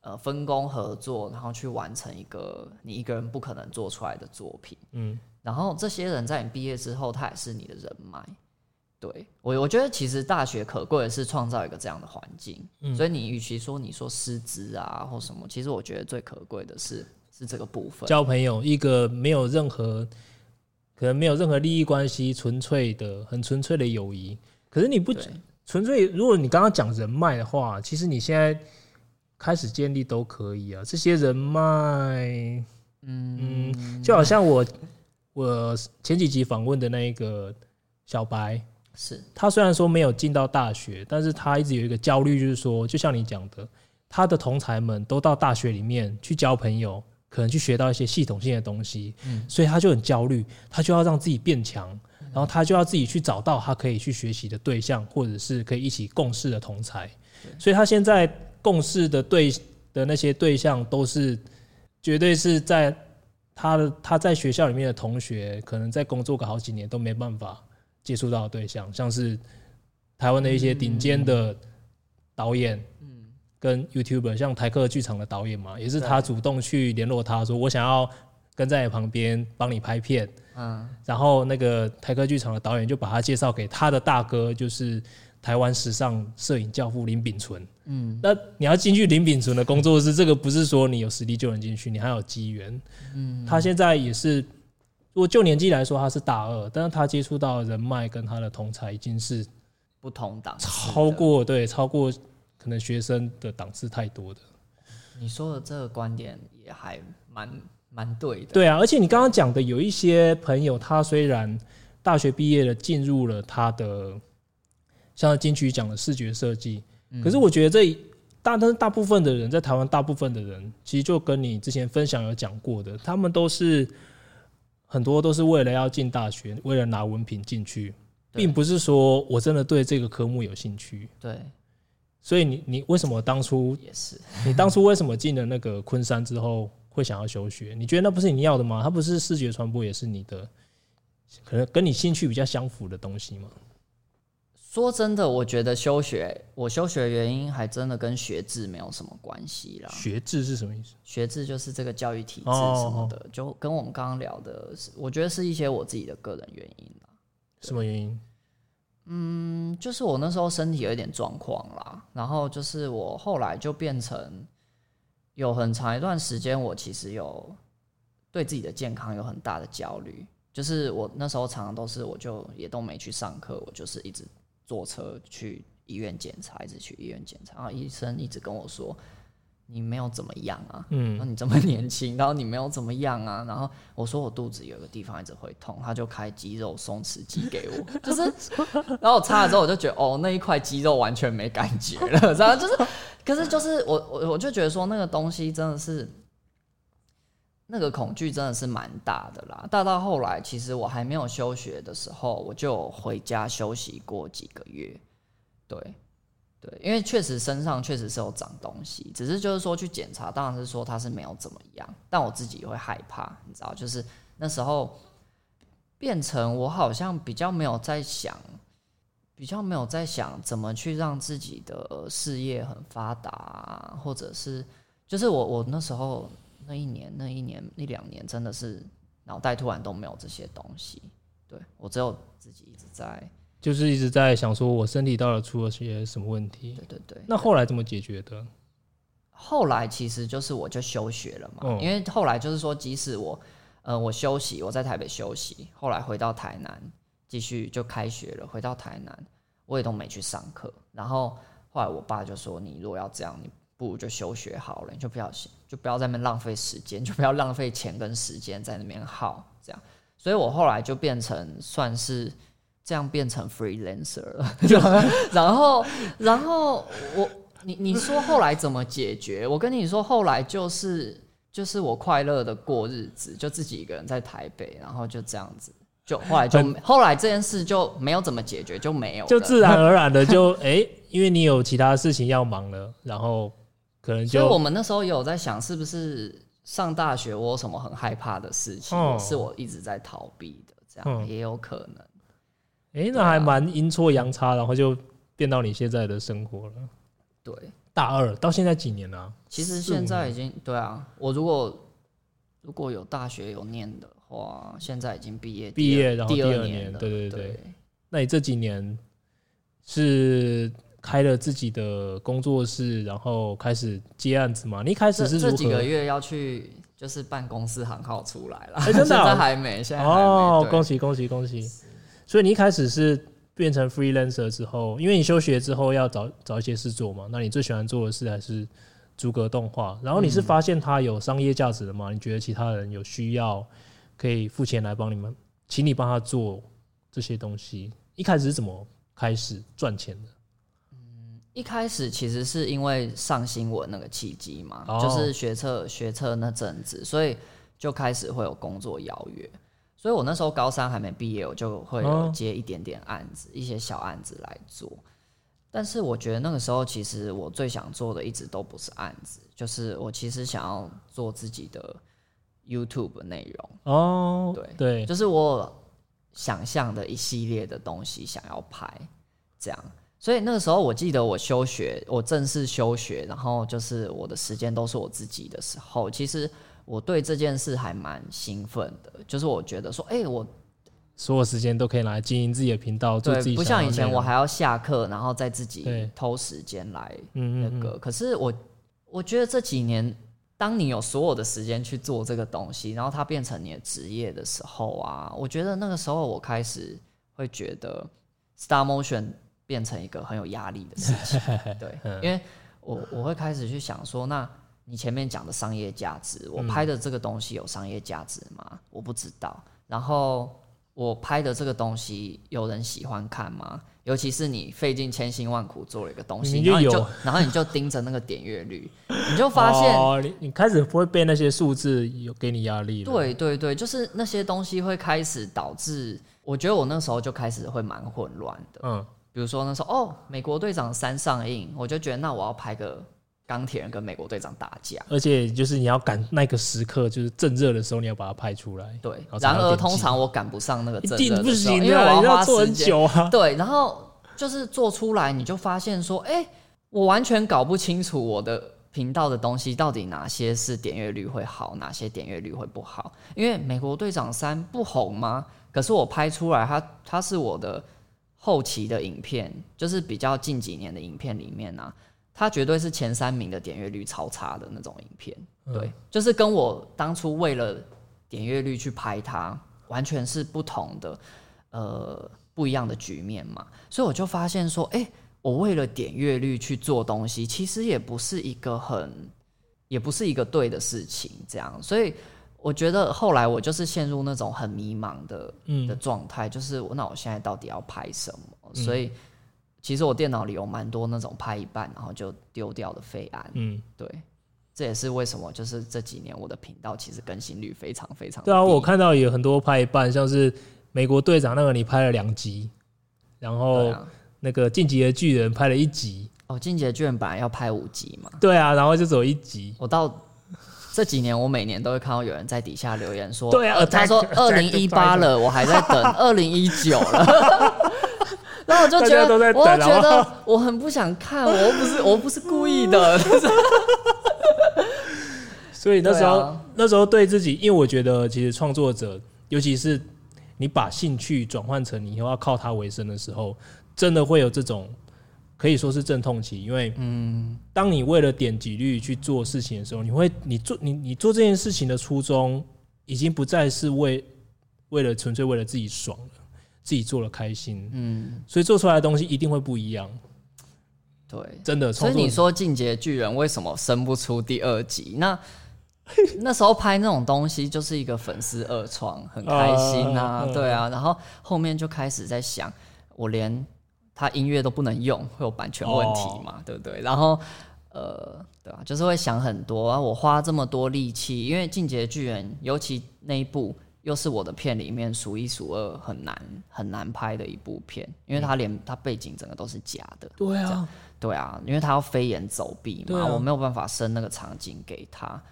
呃分工合作，然后去完成一个你一个人不可能做出来的作品。嗯，然后这些人在你毕业之后，他也是你的人脉。对我，我觉得其实大学可贵的是创造一个这样的环境。嗯，所以你与其说你说师资啊或什么，其实我觉得最可贵的是。是这个部分，交朋友，一个没有任何可能没有任何利益关系，纯粹的很纯粹的友谊。可是你不纯粹，如果你刚刚讲人脉的话，其实你现在开始建立都可以啊。这些人脉，嗯嗯，就好像我我前几集访问的那一个小白，是他虽然说没有进到大学，但是他一直有一个焦虑，就是说，就像你讲的，他的同才们都到大学里面去交朋友。可能去学到一些系统性的东西，嗯，所以他就很焦虑，他就要让自己变强，然后他就要自己去找到他可以去学习的对象，或者是可以一起共事的同才，所以他现在共事的对的那些对象都是绝对是在他的他在学校里面的同学，可能在工作个好几年都没办法接触到的对象，像是台湾的一些顶尖的导演。跟 YouTuber 像台客剧场的导演嘛，也是他主动去联络他说，我想要跟在你旁边帮你拍片，嗯，然后那个台科剧场的导演就把他介绍给他的大哥，就是台湾时尚摄影教父林秉存，嗯，那你要进去林秉存的工作室，这个不是说你有实力就能进去，你还有机缘，嗯，他现在也是，如果就年纪来说他是大二，但是他接触到人脉跟他的同才已经是不同档，超过对超过。可能学生的档次太多的，你说的这个观点也还蛮蛮对的。对啊，而且你刚刚讲的有一些朋友，他虽然大学毕业了，进入了他的像金曲奖的视觉设计，可是我觉得这大但是大部分的人在台湾，大部分的人其实就跟你之前分享有讲过的，他们都是很多都是为了要进大学，为了拿文凭进去，并不是说我真的对这个科目有兴趣。对。所以你你为什么当初也是？你当初为什么进了那个昆山之后会想要休学？你觉得那不是你要的吗？它不是视觉传播，也是你的，可能跟你兴趣比较相符的东西吗？说真的，我觉得休学，我休学的原因还真的跟学制没有什么关系啦。学制是什么意思？学制就是这个教育体制什么的，就跟我们刚刚聊的，我觉得是一些我自己的个人原因啦。什么原因？嗯，就是我那时候身体有一点状况啦，然后就是我后来就变成有很长一段时间，我其实有对自己的健康有很大的焦虑。就是我那时候常常都是，我就也都没去上课，我就是一直坐车去医院检查，一直去医院检查，然后医生一直跟我说。你没有怎么样啊？嗯，那你这么年轻，然后你没有怎么样啊？然后我说我肚子有个地方一直会痛，他就开肌肉松弛剂给我，就是，然后我擦了之后我就觉得哦，那一块肌肉完全没感觉了，然后就是，可是就是我我我就觉得说那个东西真的是，那个恐惧真的是蛮大的啦。大到后来，其实我还没有休学的时候，我就回家休息过几个月，对。对，因为确实身上确实是有长东西，只是就是说去检查，当然是说他是没有怎么样，但我自己会害怕，你知道，就是那时候变成我好像比较没有在想，比较没有在想怎么去让自己的事业很发达，或者是就是我我那时候那一年那一年一两年真的是脑袋突然都没有这些东西，对，我只有自己一直在。就是一直在想说，我身体到底出了些什么问题？对对对。那后来怎么解决的？后来其实就是我就休学了嘛，嗯、因为后来就是说，即使我，呃，我休息，我在台北休息，后来回到台南继续就开学了，回到台南我也都没去上课。然后后来我爸就说：“你如果要这样，你不如就休学好了，你就不要就不要在那边浪费时间，就不要浪费钱跟时间在那边耗这样。”所以我后来就变成算是。这样变成 freelancer 了。然后，然后我你你说后来怎么解决？我跟你说，后来就是就是我快乐的过日子，就自己一个人在台北，然后就这样子。就后来就后来这件事就没有怎么解决，就没有，就自然而然的就哎、欸，因为你有其他事情要忙了，然后可能就。所以我们那时候也有在想，是不是上大学我有什么很害怕的事情，哦、是我一直在逃避的，这样、嗯、也有可能。哎、欸，那还蛮阴错阳差，然后就变到你现在的生活了。对，大二到现在几年了、啊？其实现在已经对啊，我如果如果有大学有念的。哇，现在已经毕业，毕业然后第二年，对对对，对。那你这几年是开了自己的工作室，然后开始接案子吗？你一开始是这，这几个月要去，就是办公室行号出来了，欸、真的、啊、现在还没，现在哦，恭喜恭喜恭喜！所以你一开始是变成 freelancer 之后，因为你休学之后要找找一些事做嘛，那你最喜欢做的事还是逐格动画？然后你是发现它有商业价值的吗？你觉得其他人有需要？可以付钱来帮你们，请你帮他做这些东西。一开始是怎么开始赚钱的？嗯，一开始其实是因为上新闻那个契机嘛，哦、就是学测学测那阵子，所以就开始会有工作邀约。所以我那时候高三还没毕业，我就会有接一点点案子，哦、一些小案子来做。但是我觉得那个时候，其实我最想做的一直都不是案子，就是我其实想要做自己的。YouTube 内容。哦，对对，就是我想象的一系列的东西想要拍，这样，所以那个时候我记得我休学，我正式休学，然后就是我的时间都是我自己的时候，其实我对这件事还蛮兴奋的，就是我觉得说，哎、欸，我所有时间都可以拿来经营自己的频道，做自己，不像以前我还要下课，然后再自己偷时间来那个，嗯嗯嗯，可是我我觉得这几年。当你有所有的时间去做这个东西，然后它变成你的职业的时候啊，我觉得那个时候我开始会觉得 Star Motion 变成一个很有压力的事情。对，因为我我会开始去想说，那你前面讲的商业价值，我拍的这个东西有商业价值吗？我不知道。然后我拍的这个东西有人喜欢看吗？尤其是你费尽千辛万苦做了一个东西，然后你就 然后你就盯着那个点阅率，你就发现，哦、你你开始不会被那些数字有给你压力了。对对对，就是那些东西会开始导致，我觉得我那时候就开始会蛮混乱的。嗯，比如说那时候哦，美国队长三上映，我就觉得那我要拍个。钢铁人跟美国队长打架，而且就是你要赶那个时刻，就是正热的时候，你要把它拍出来。对，然而通常我赶不上那个正热的时候，因为我要花做很久啊。对，然后就是做出来，你就发现说，哎，我完全搞不清楚我的频道的东西到底哪些是点阅率会好，哪些点阅率会不好。因为美国队长三不红吗？可是我拍出来它，它它是我的后期的影片，就是比较近几年的影片里面啊。它绝对是前三名的点阅率超差的那种影片，对，就是跟我当初为了点阅率去拍它，完全是不同的，呃，不一样的局面嘛。所以我就发现说，哎，我为了点阅率去做东西，其实也不是一个很，也不是一个对的事情。这样，所以我觉得后来我就是陷入那种很迷茫的嗯的状态，就是那我现在到底要拍什么？所以。其实我电脑里有蛮多那种拍一半然后就丢掉的废案，嗯，对，这也是为什么就是这几年我的频道其实更新率非常非常低。对啊，我看到有很多拍一半，像是美国队长那个你拍了两集，然后那个进击的巨人拍了一集。哦，进击的巨人本来要拍五集嘛？对啊，然后就走一集。我到这几年，我每年都会看到有人在底下留言说，对啊，他说二零一八了，我还在等 二零一九了。然后我就觉得，我觉得我很不想看，我又不是，我不是故意的。所以那时候，那时候对自己，因为我觉得，其实创作者，尤其是你把兴趣转换成你以后要靠它为生的时候，真的会有这种可以说是阵痛期。因为，嗯，当你为了点击率去做事情的时候，你会，你做你你做这件事情的初衷，已经不再是为为了纯粹为了自己爽了。自己做了开心，嗯，所以做出来的东西一定会不一样，对，真的。所以你说《进击的巨人》为什么生不出第二集？那 那时候拍那种东西就是一个粉丝二创，很开心啊，对啊。然后后面就开始在想，我连他音乐都不能用，会有版权问题嘛，对不对？然后呃，对啊，就是会想很多啊。我花这么多力气，因为《进击的巨人》，尤其那一部。又是我的片里面数一数二很难很难拍的一部片，因为它连它背景整个都是假的。对啊，对啊，因为他要飞檐走壁嘛，啊、我没有办法生那个场景给他。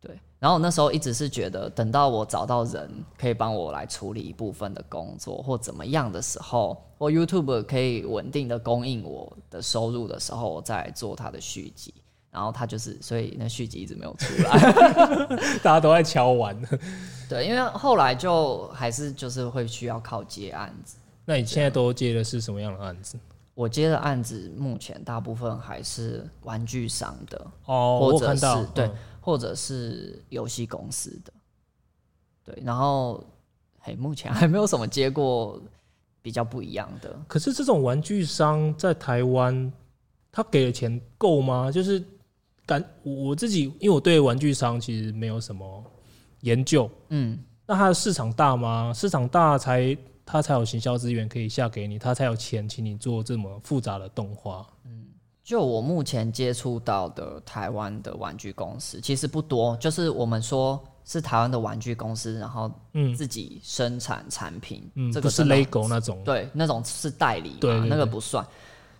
对，然后我那时候一直是觉得，等到我找到人可以帮我来处理一部分的工作或怎么样的时候，或 YouTube 可以稳定的供应我的收入的时候，我再做它的续集。然后他就是，所以那续集一直没有出来，大家都在敲完。对，因为后来就还是就是会需要靠接案子。那你现在都接的是什么样的案子？我接的案子目前大部分还是玩具商的哦，或者是我对，嗯、或者是游戏公司的。对，然后嘿，目前还没有什么接过比较不一样的。可是这种玩具商在台湾，他给的钱够吗？就是。感我自己，因为我对玩具商其实没有什么研究，嗯，那它的市场大吗？市场大才它才有行销资源可以下给你，它才有钱请你做这么复杂的动画。嗯，就我目前接触到的台湾的玩具公司其实不多，就是我们说是台湾的玩具公司，然后嗯自己生产产品，嗯，这个是 LEGO 那种，对，那种是代理对，那个不算。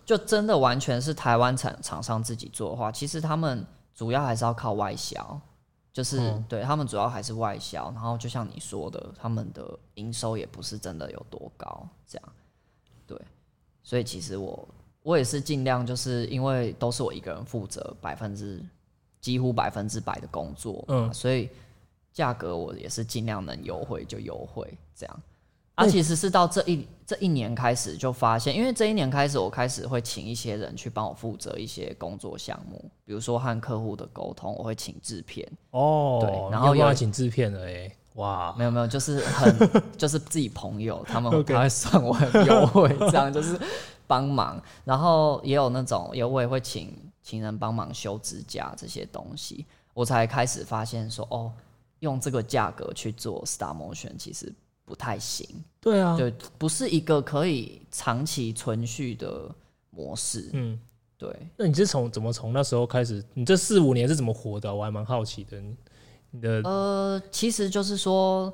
就真的完全是台湾厂厂商自己做的话，其实他们主要还是要靠外销，就是、嗯、对他们主要还是外销。然后就像你说的，他们的营收也不是真的有多高，这样。对，所以其实我我也是尽量，就是因为都是我一个人负责百分之几乎百分之百的工作，嗯，所以价格我也是尽量能优惠就优惠，这样。啊，其实是到这一这一年开始就发现，因为这一年开始，我开始会请一些人去帮我负责一些工作项目，比如说和客户的沟通，我会请制片。哦，对，然后又要请制片了哎，哇，没有没有，就是很 就是自己朋友，他们他会算我很优惠，这样就是帮忙，然后也有那种，也我也会请请人帮忙修指甲这些东西，我才开始发现说，哦，用这个价格去做 Star motion 其实。不太行，对啊，对，不是一个可以长期存续的模式。嗯，对。那你是从怎么从那时候开始？你这四五年是怎么活的？我还蛮好奇的。你的呃，其实就是说，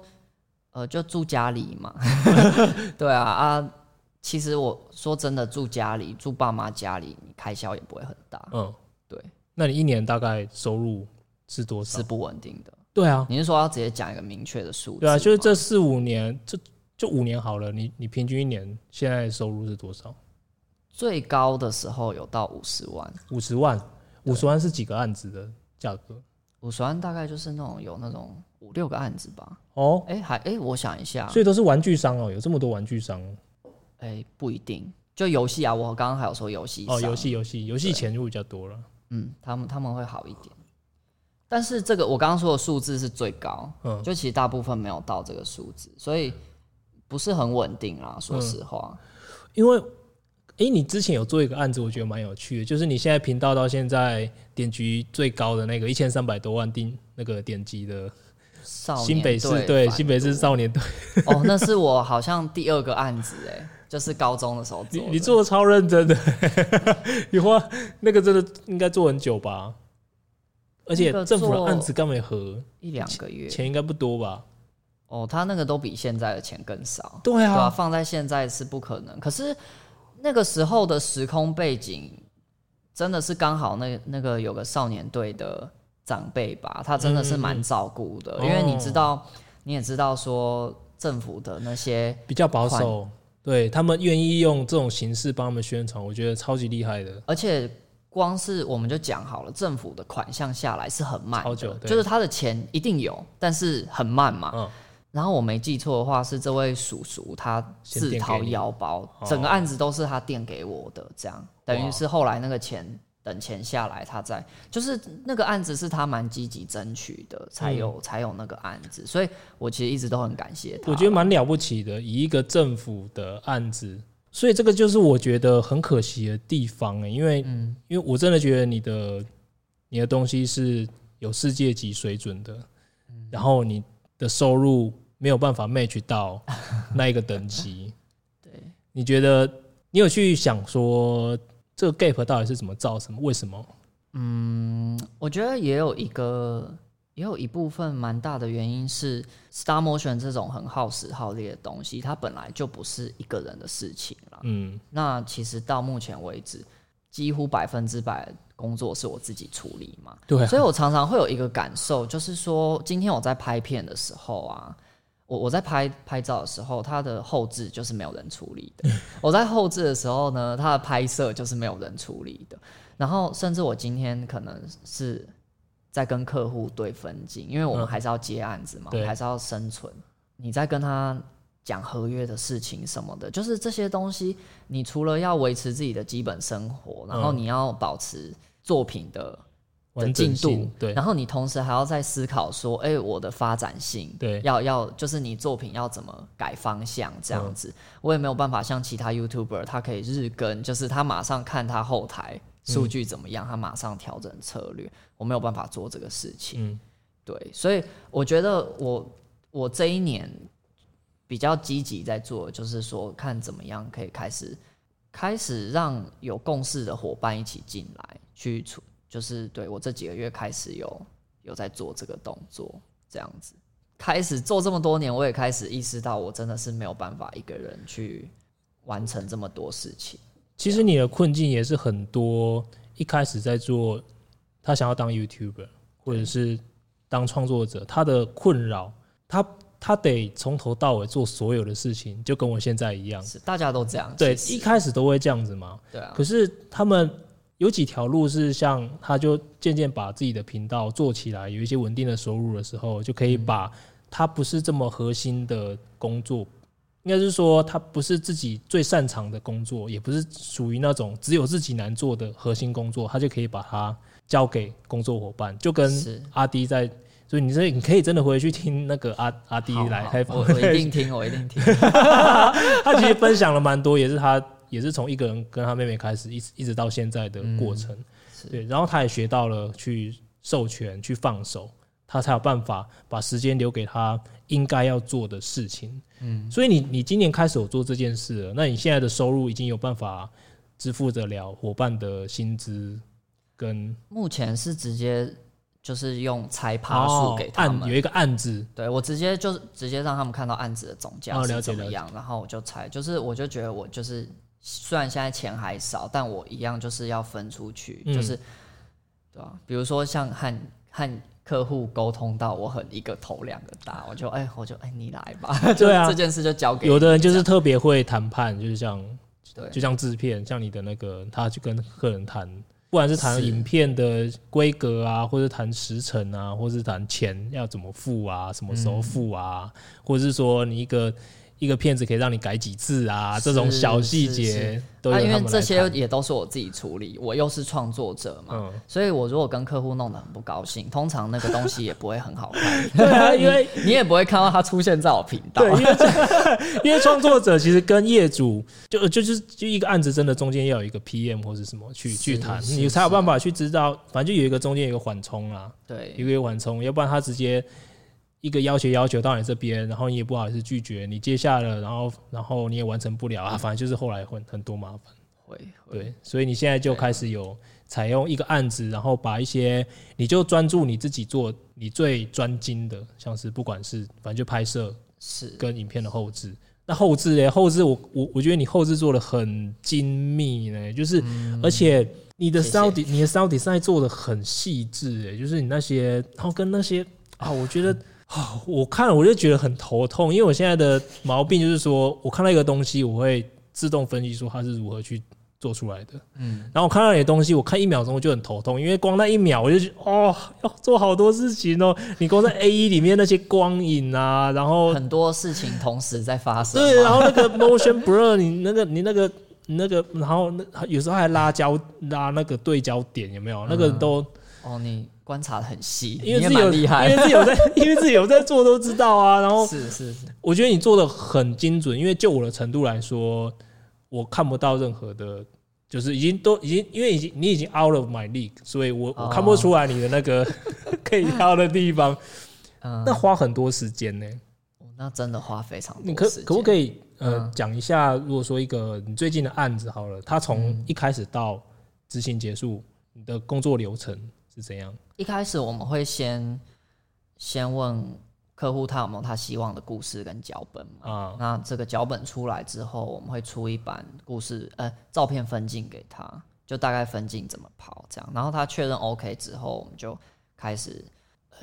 呃，就住家里嘛。对啊啊，其实我说真的，住家里，住爸妈家里，你开销也不会很大。嗯，对。那你一年大概收入是多少？是不稳定的。对啊，你是说要直接讲一个明确的数字？对啊，就是这四五年，这就五年好了。你你平均一年现在收入是多少？最高的时候有到五十万。五十万，五十万是几个案子的价格？五十万大概就是那种有那种五六个案子吧。哦，哎、欸，还哎、欸，我想一下，所以都是玩具商哦，有这么多玩具商？哎、欸，不一定，就游戏啊。我刚刚还有说游戏哦，游戏游戏游戏钱就比较多了。嗯，他们他们会好一点。但是这个我刚刚说的数字是最高，嗯，就其实大部分没有到这个数字，所以不是很稳定啦。说实话，因为，哎，你之前有做一个案子，我觉得蛮有趣的，就是你现在频道到现在点击最高的那个一千三百多万订那个点击的新北市对新北市少年队。哦，那是我好像第二个案子哎，就是高中的时候做的，你你做的超认真的，你花那个真的应该做很久吧？而且政府的案子刚没合一两个月，钱应该不多吧？哦，他那个都比现在的钱更少。对啊，对啊，放在现在是不可能。可是那个时候的时空背景真的是刚好，那那个有个少年队的长辈吧，他真的是蛮照顾的。嗯，因为你知道，哦，你也知道说政府的那些比较保守，对他们愿意用这种形式帮他们宣传，我觉得超级厉害的。而且。光是我们就讲好了，政府的款项下来是很慢就是他的钱一定有，但是很慢嘛。嗯、然后我没记错的话，是这位叔叔他自掏腰包，整个案子都是他垫给我的，这样等于是后来那个钱等钱下来，他在就是那个案子是他蛮积极争取的，才有、嗯、才有那个案子，所以我其实一直都很感谢他。我觉得蛮了不起的，以一个政府的案子。所以这个就是我觉得很可惜的地方，因为，因为我真的觉得你的你的东西是有世界级水准的，然后你的收入没有办法 match 到 那一个等级。对，你觉得你有去想说这个 gap 到底是怎么造成？为什么？嗯，我觉得也有一个。也有一部分蛮大的原因是 Star Motion 这种很耗时耗力的东西，它本来就不是一个人的事情了。嗯，那其实到目前为止，几乎百分之百工作是我自己处理嘛。对啊，所以我常常会有一个感受，就是说，今天我在拍片的时候啊，我我在拍拍照的时候，它的后置就是没有人处理的；我在后置的时候呢，它的拍摄就是没有人处理的。然后，甚至我今天可能是。在跟客户对分镜，因为我们还是要接案子嘛，嗯、还是要生存。你在跟他讲合约的事情什么的，就是这些东西，你除了要维持自己的基本生活，然后你要保持作品的的进度，对，然后你同时还要在思考说，哎、欸，我的发展性，对，要要就是你作品要怎么改方向这样子，嗯、我也没有办法像其他 YouTuber，他可以日更，就是他马上看他后台。数据怎么样？他马上调整策略，我没有办法做这个事情。嗯，对，所以我觉得我我这一年比较积极在做，就是说看怎么样可以开始开始让有共识的伙伴一起进来去处，就是对我这几个月开始有有在做这个动作，这样子开始做这么多年，我也开始意识到我真的是没有办法一个人去完成这么多事情。其实你的困境也是很多，一开始在做，他想要当 YouTuber 或者是当创作者，他的困扰，他他得从头到尾做所有的事情，就跟我现在一样，是大家都这样，对，一开始都会这样子嘛，对啊。可是他们有几条路是像他就渐渐把自己的频道做起来，有一些稳定的收入的时候，就可以把他不是这么核心的工作。应该是说，他不是自己最擅长的工作，也不是属于那种只有自己难做的核心工作，他就可以把它交给工作伙伴，就跟阿迪在，所以你这你可以真的回去听那个阿阿迪来开房，我一定 听，我一定听。他其实分享了蛮多，也是他也是从一个人跟他妹妹开始，一直一直到现在的过程，对，然后他也学到了去授权、去放手，他才有办法把时间留给他应该要做的事情。嗯，所以你你今年开始有做这件事了，那你现在的收入已经有办法支付得了伙伴的薪资，跟目前是直接就是用拆趴数给他们，有一个案子，对，我直接就直接让他们看到案子的总价是怎么样，然后我就猜，就是我就觉得我就是虽然现在钱还少，但我一样就是要分出去，就是对吧？比如说像和和。客户沟通到我很一个头两个大，我就哎、欸，我就哎、欸，你来吧。对啊，这件事就交给你。有的人就是特别会谈判，就是像，对，就像制片，像你的那个，他去跟客人谈，不管是谈影片的规格啊，或者谈时程啊，或是谈钱要怎么付啊，什么时候付啊，嗯、或者是说你一个。一个片子可以让你改几次啊？这种小细节，都因为这些也都是我自己处理，我又是创作者嘛，所以我如果跟客户弄得很不高兴，通常那个东西也不会很好看。对啊，因为 你也不会看到它出现在我频道。对，因为因为创作者其实跟业主就就是就一个案子，真的中间要有一个 PM 或者什么去去谈，你才有办法去知道，反正就有一个中间有一个缓冲啊，对，有一个缓冲，要不然他直接。一个要求要求到你这边，然后你也不好意思拒绝，你接下了，然后然后你也完成不了啊，反正就是后来很很多麻烦。会，对，所以你现在就开始有采用一个案子，然后把一些你就专注你自己做你最专精的，像是不管是反正就拍摄是跟影片的后置。那后置嘞，后置我我我觉得你后置做的很精密呢，就是而且你的 sound 你的 sound design 做的很细致诶，就是你那些然后跟那些啊，我觉得。我看了我就觉得很头痛，因为我现在的毛病就是说，我看到一个东西，我会自动分析出它是如何去做出来的。嗯，然后我看到你的东西，我看一秒钟我就很头痛，因为光那一秒我就觉得哦，要做好多事情哦。你光在 A E 里面那些光影啊，然后很多事情同时在发生。对，然后那个 Motion Blur，你那个你那个你那个，然后那有时候还拉焦拉那个对焦点，有没有？那个都哦你。观察的很细，因为自己有厉害，因为自己有在，因为自己有在做都知道啊。然后是是是，我觉得你做的很精准，因为就我的程度来说，我看不到任何的，就是已经都已经，因为已经你已经 out of my league，所以我我看不出来你的那个 可以挑的地方，嗯，那花很多时间呢。那真的花非常多。你可可不可以呃讲、嗯、一下？如果说一个你最近的案子好了，它从一开始到执行结束，你的工作流程是怎样？一开始我们会先先问客户他有没有他希望的故事跟脚本嘛？啊，那这个脚本出来之后，我们会出一版故事呃照片分镜给他，就大概分镜怎么跑这样。然后他确认 OK 之后，我们就开始。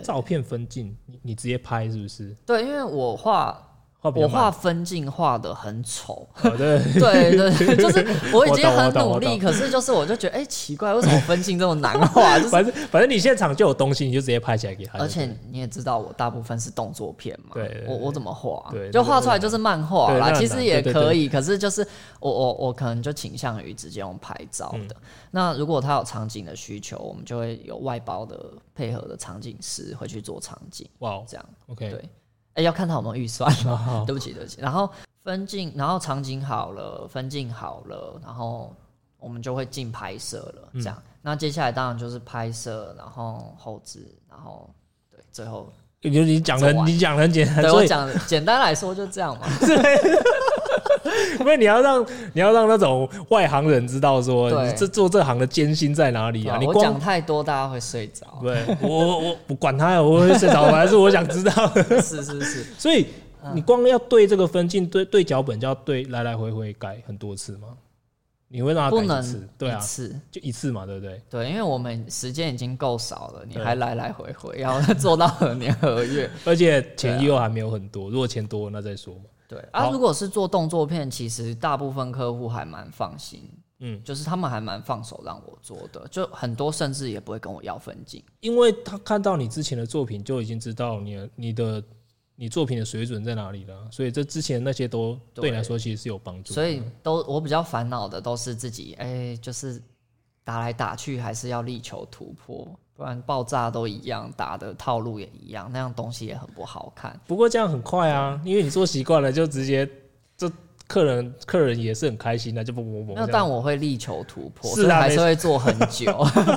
照片分镜，你你直接拍是不是？对，因为我画我画分镜画的很丑。哦，对 对对，就是我已经很努力，可是就是我就觉得，哎、欸，奇怪，为什么分镜这么难画？就是反正反正你现场就有东西，你就直接拍起来给他。而且你也知道，我大部分是动作片嘛。我我怎么画？对，就画出来就是漫画啦。其实也可以，可是就是我我我可能就倾向于直接用拍照的。嗯、那如果他有场景的需求，我们就会有外包的配合的场景师会去做场景。哇、wow，这样 OK 对。要看他有没有预算。对不起，对不起。然后分镜，然后场景好了，分镜好了，然后我们就会进拍摄了。这样、嗯，那接下来当然就是拍摄，然后后置，然后对，最后你你讲的你讲的很简单，对我讲简单来说就这样嘛。因为你要让你要让那种外行人知道说，你这做这行的艰辛在哪里啊？你讲太多，大家会睡着。对，我我不管他，我会睡着，还是我想知道。是 是是，所以你光要对这个分镜，对对脚本就要对来来回回改很多次吗？你会让他改一次？对啊，就一次嘛，对不对？对，因为我们时间已经够少了，你还来来回回要做到何年何月？而且钱又还没有很多，如果钱多那再说嘛。对啊，如果是做动作片，其实大部分客户还蛮放心，嗯，就是他们还蛮放手让我做的，就很多甚至也不会跟我要分镜，因为他看到你之前的作品就已经知道你的你的你作品的水准在哪里了，所以这之前那些都对你来说其实是有帮助。所以都我比较烦恼的都是自己，哎、欸，就是打来打去还是要力求突破。不然爆炸都一样，打的套路也一样，那样东西也很不好看。不过这样很快啊，因为你做习惯了，就直接就客人客人也是很开心的，就不不不。那但我会力求突破，是啊，还是会做很久。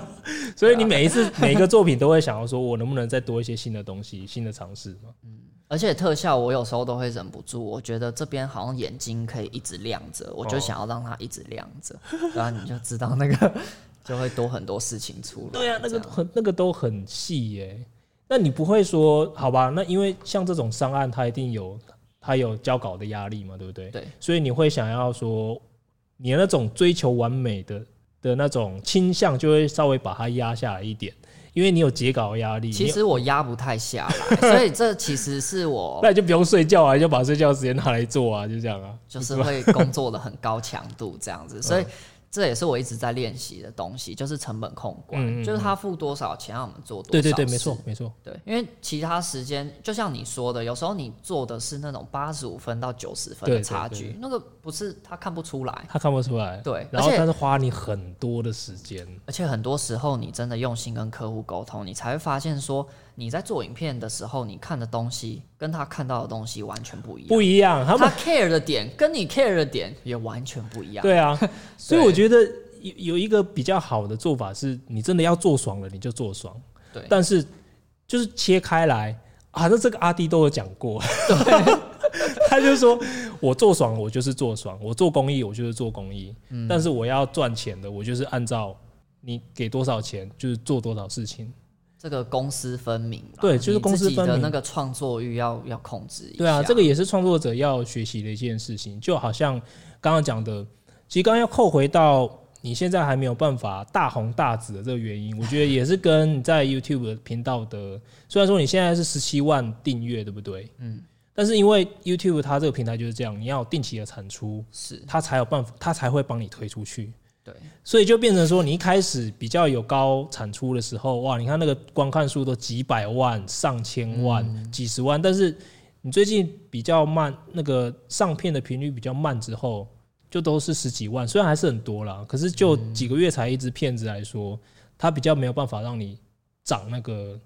所以你每一次每一个作品都会想要说，我能不能再多一些新的东西、新的尝试嘛？嗯，而且特效我有时候都会忍不住，我觉得这边好像眼睛可以一直亮着，我就想要让它一直亮着，然后你就知道那个。就会多很多事情出来。对啊，那个很那个都很细耶。那你不会说好吧？那因为像这种商案，它一定有它有交稿的压力嘛，对不对？对。所以你会想要说，你的那种追求完美的的那种倾向，就会稍微把它压下来一点，因为你有截稿压力。其实我压不太下来，所以这其实是我。那你就不用睡觉啊，你就把睡觉时间拿来做啊，就这样啊。就是会工作的很高强度这样子，所以。这也是我一直在练习的东西，就是成本控管，嗯嗯嗯，就是他付多少钱让我们做多少。对对对，没错没错。对，因为其他时间就像你说的，有时候你做的是那种八十五分到九十分的差距，那个不是他看不出来，他看不出来。对，然后但是花你很多的时间，而且很多时候你真的用心跟客户沟通，你才会发现说。你在做影片的时候，你看的东西跟他看到的东西完全不一样。不一样，他，他 care 的点跟你 care 的点也完全不一样。对啊，所以我觉得有有一个比较好的做法是，你真的要做爽了，你就做爽。对，但是就是切开来啊，那这个阿迪都有讲过。对，他就说我做爽，我就是做爽；我做公益，我就是做公益。嗯，但是我要赚钱的，我就是按照你给多少钱，就是做多少事情。这个公私分明，对，就是公私分明的那个创作欲要要控制一下。对啊，这个也是创作者要学习的一件事情。就好像刚刚讲的，其实刚刚要扣回到你现在还没有办法大红大紫的这个原因，我觉得也是跟你在 YouTube 频道的，虽然说你现在是十七万订阅，对不对？嗯。但是因为 YouTube 它这个平台就是这样，你要定期的产出，是它才有办法，它才会帮你推出去。对，所以就变成说，你一开始比较有高产出的时候，哇，你看那个观看数都几百万、上千万、嗯、几十万，但是你最近比较慢，那个上片的频率比较慢之后，就都是十几万，虽然还是很多啦，可是就几个月才一支片子来说，它比较没有办法让你涨那个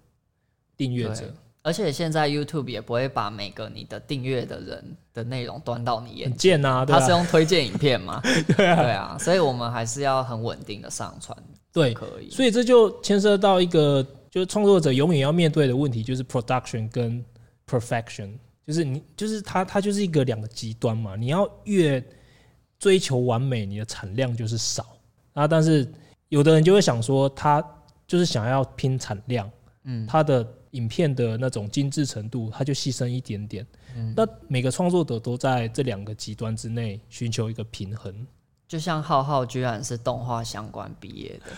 订阅者。而且现在 YouTube 也不会把每个你的订阅的人的内容端到你眼前啊，他是用推荐影片嘛？对啊，对啊，所以我们还是要很稳定的上传，对，可以。所以这就牵涉到一个，就是创作者永远要面对的问题就是 production 跟 perfection，就是你就是它它就是一个两个极端嘛。你要越追求完美，你的产量就是少啊。但是有的人就会想说，他就是想要拼产量，嗯，他的影片的那种精致程度，它就牺牲一点点。嗯，那每个创作者都在这两个极端之内寻求一个平衡。就像浩浩居然是动画相关毕业的，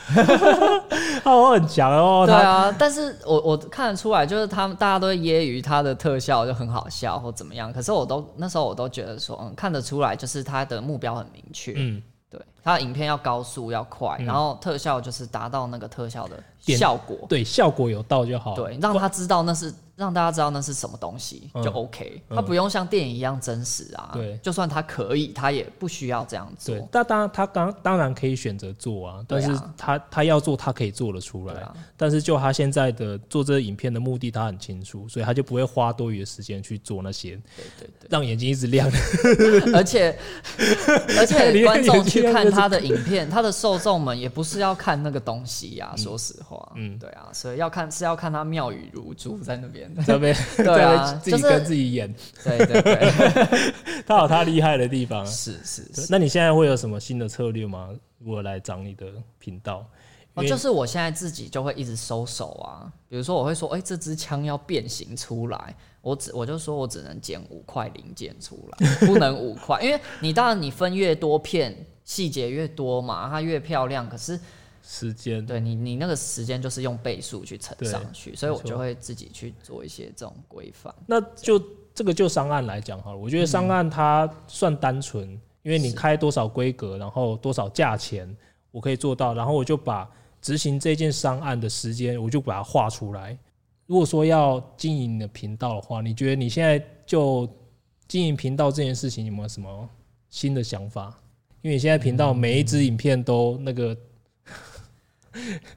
浩浩很强哦。对啊，但是我我看得出来，就是他们大家都会揶揄他的特效就很好笑或怎么样。可是我都那时候我都觉得说，嗯，看得出来，就是他的目标很明确。嗯。对，他的影片要高速要快，嗯、然后特效就是达到那个特效的效果，对，效果有到就好。对，让他知道那是让大家知道那是什么东西就 OK，他、嗯、不用像电影一样真实啊。对、嗯，就算他可以，他也不需要这样做。对，但当然他刚当然可以选择做啊，但是他、啊、他要做，他可以做得出来。啊、但是就他现在的做这个影片的目的，他很清楚，所以他就不会花多余的时间去做那些，对对对，让眼睛一直亮。而且 而且观众。去看他的影片，他的受众们也不是要看那个东西呀、啊。说实话，嗯，对啊，所以要看是要看他妙语如珠在那边，这边 对啊，自己跟自己演，对对对，他有他厉害的地方。是是是，那你现在会有什么新的策略吗？如果来找你的频道？哦，就是我现在自己就会一直收手啊。比如说，我会说，哎、欸，这支枪要变形出来。我只我就说我只能剪五块零件出来，不能五块，因为你当然你分越多片，细节越多嘛，它越漂亮。可是时间对你你那个时间就是用倍数去乘上去，所以我就会自己去做一些这种规范。那就这个就商案来讲好了，我觉得商案它算单纯，嗯、因为你开多少规格，然后多少价钱，我可以做到，然后我就把执行这件商案的时间，我就把它画出来。如果说要经营你的频道的话，你觉得你现在就经营频道这件事情有没有什么新的想法？因为你现在频道每一支影片都那个，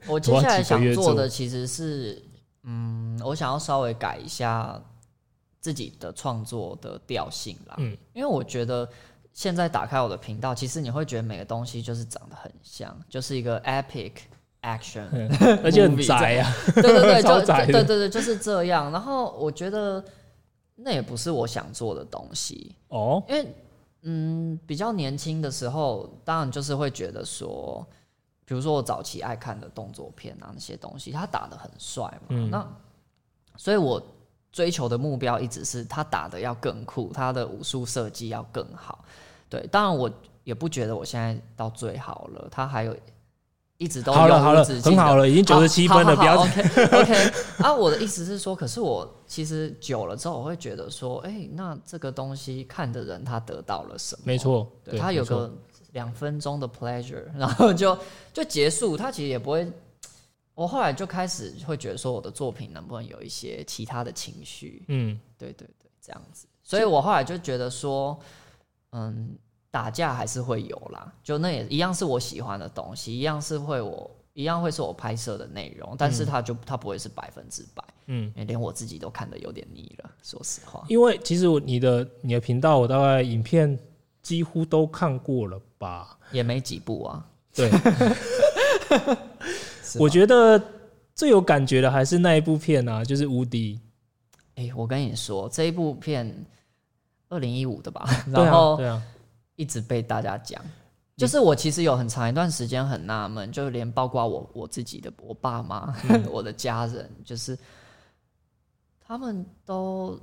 我接下来想做的其实是，嗯，我想要稍微改一下自己的创作的调性啦。嗯，因为我觉得现在打开我的频道，其实你会觉得每个东西就是长得很像，就是一个 epic。action，而且很宅啊，对对对，就对对对，就是这样。然后我觉得那也不是我想做的东西哦，因为嗯，比较年轻的时候，当然就是会觉得说，比如说我早期爱看的动作片啊，那些东西，他打的很帅嘛，嗯、那所以我追求的目标一直是他打的要更酷，他的武术设计要更好。对，当然我也不觉得我现在到最好了，他还有。一直都好了好了，很好了，已经九十七分了，不要 OK OK 啊！我的意思是说，可是我其实久了之后，我会觉得说，哎、欸，那这个东西看的人他得到了什么？没错，对，他有个两分钟的 pleasure，然后就就结束。他其实也不会。我后来就开始会觉得说，我的作品能不能有一些其他的情绪？嗯，对对对，这样子。所以我后来就觉得说，嗯。打架还是会有啦，就那也一样是我喜欢的东西，一样是会我一样会是我拍摄的内容，但是它就它不会是百分之百，嗯，连我自己都看得有点腻了，说实话。因为其实你的你的频道，我大概影片几乎都看过了吧，也没几部啊。对，我觉得最有感觉的还是那一部片啊，就是无敌。哎、欸，我跟你说，这一部片二零一五的吧，然后对啊。对啊一直被大家讲，就是我其实有很长一段时间很纳闷，就连包括我我自己的我爸妈、嗯、我的家人，就是他们都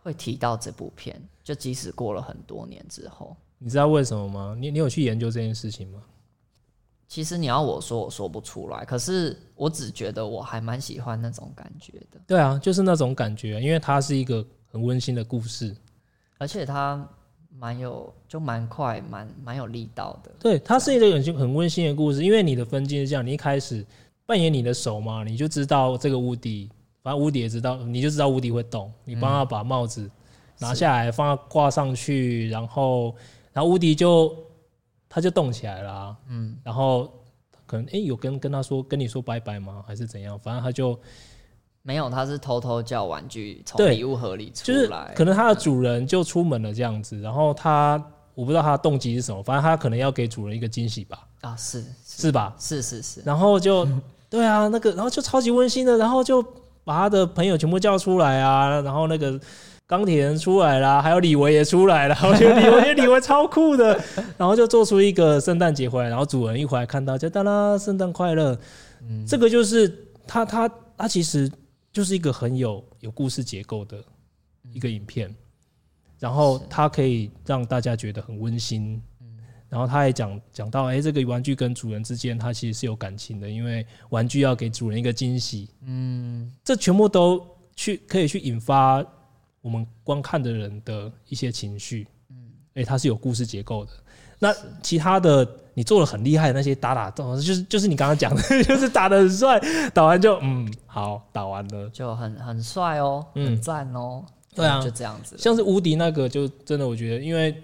会提到这部片，就即使过了很多年之后，你知道为什么吗？你你有去研究这件事情吗？其实你要我说，我说不出来。可是我只觉得我还蛮喜欢那种感觉的。对啊，就是那种感觉，因为它是一个很温馨的故事，而且它。蛮有，就蛮快，蛮蛮有力道的。对，它是一个很很温馨的故事，因为你的分镜是这样：你一开始扮演你的手嘛，你就知道这个无敌，反正无敌也知道，你就知道无敌会动。你帮他把帽子拿下来，放他挂上去，然后，然后无敌就他就动起来了啊。嗯，然后可能哎，有跟跟他说跟你说拜拜吗？还是怎样？反正他就。没有，他是偷偷叫玩具从礼物盒里出来，就是可能他的主人就出门了这样子，然后他我不知道他的动机是什么，反正他可能要给主人一个惊喜吧？啊，是是，是吧？是是是，然后就对啊，那个然后就超级温馨的，然后就把他的朋友全部叫出来啊，然后那个钢铁人出来啦，还有李维也出来了，我觉得李维李维超酷的，然后就做出一个圣诞节回来，然后主人一回来看到就哒啦，圣诞快乐，嗯，这个就是他他他其实就是一个很有有故事结构的一个影片，然后它可以让大家觉得很温馨。然后他也讲讲到，哎，这个玩具跟主人之间，它其实是有感情的，因为玩具要给主人一个惊喜。嗯，这全部都去可以去引发我们观看的人的一些情绪。嗯，哎，它是有故事结构的。那其他的你做的很厉害的那些打打斗，就是就是你刚刚讲的，就是打的很帅，打完就嗯好，打完了就很很帅哦，很赞哦。对啊，就这样子。像是无敌那个，就真的我觉得，因为。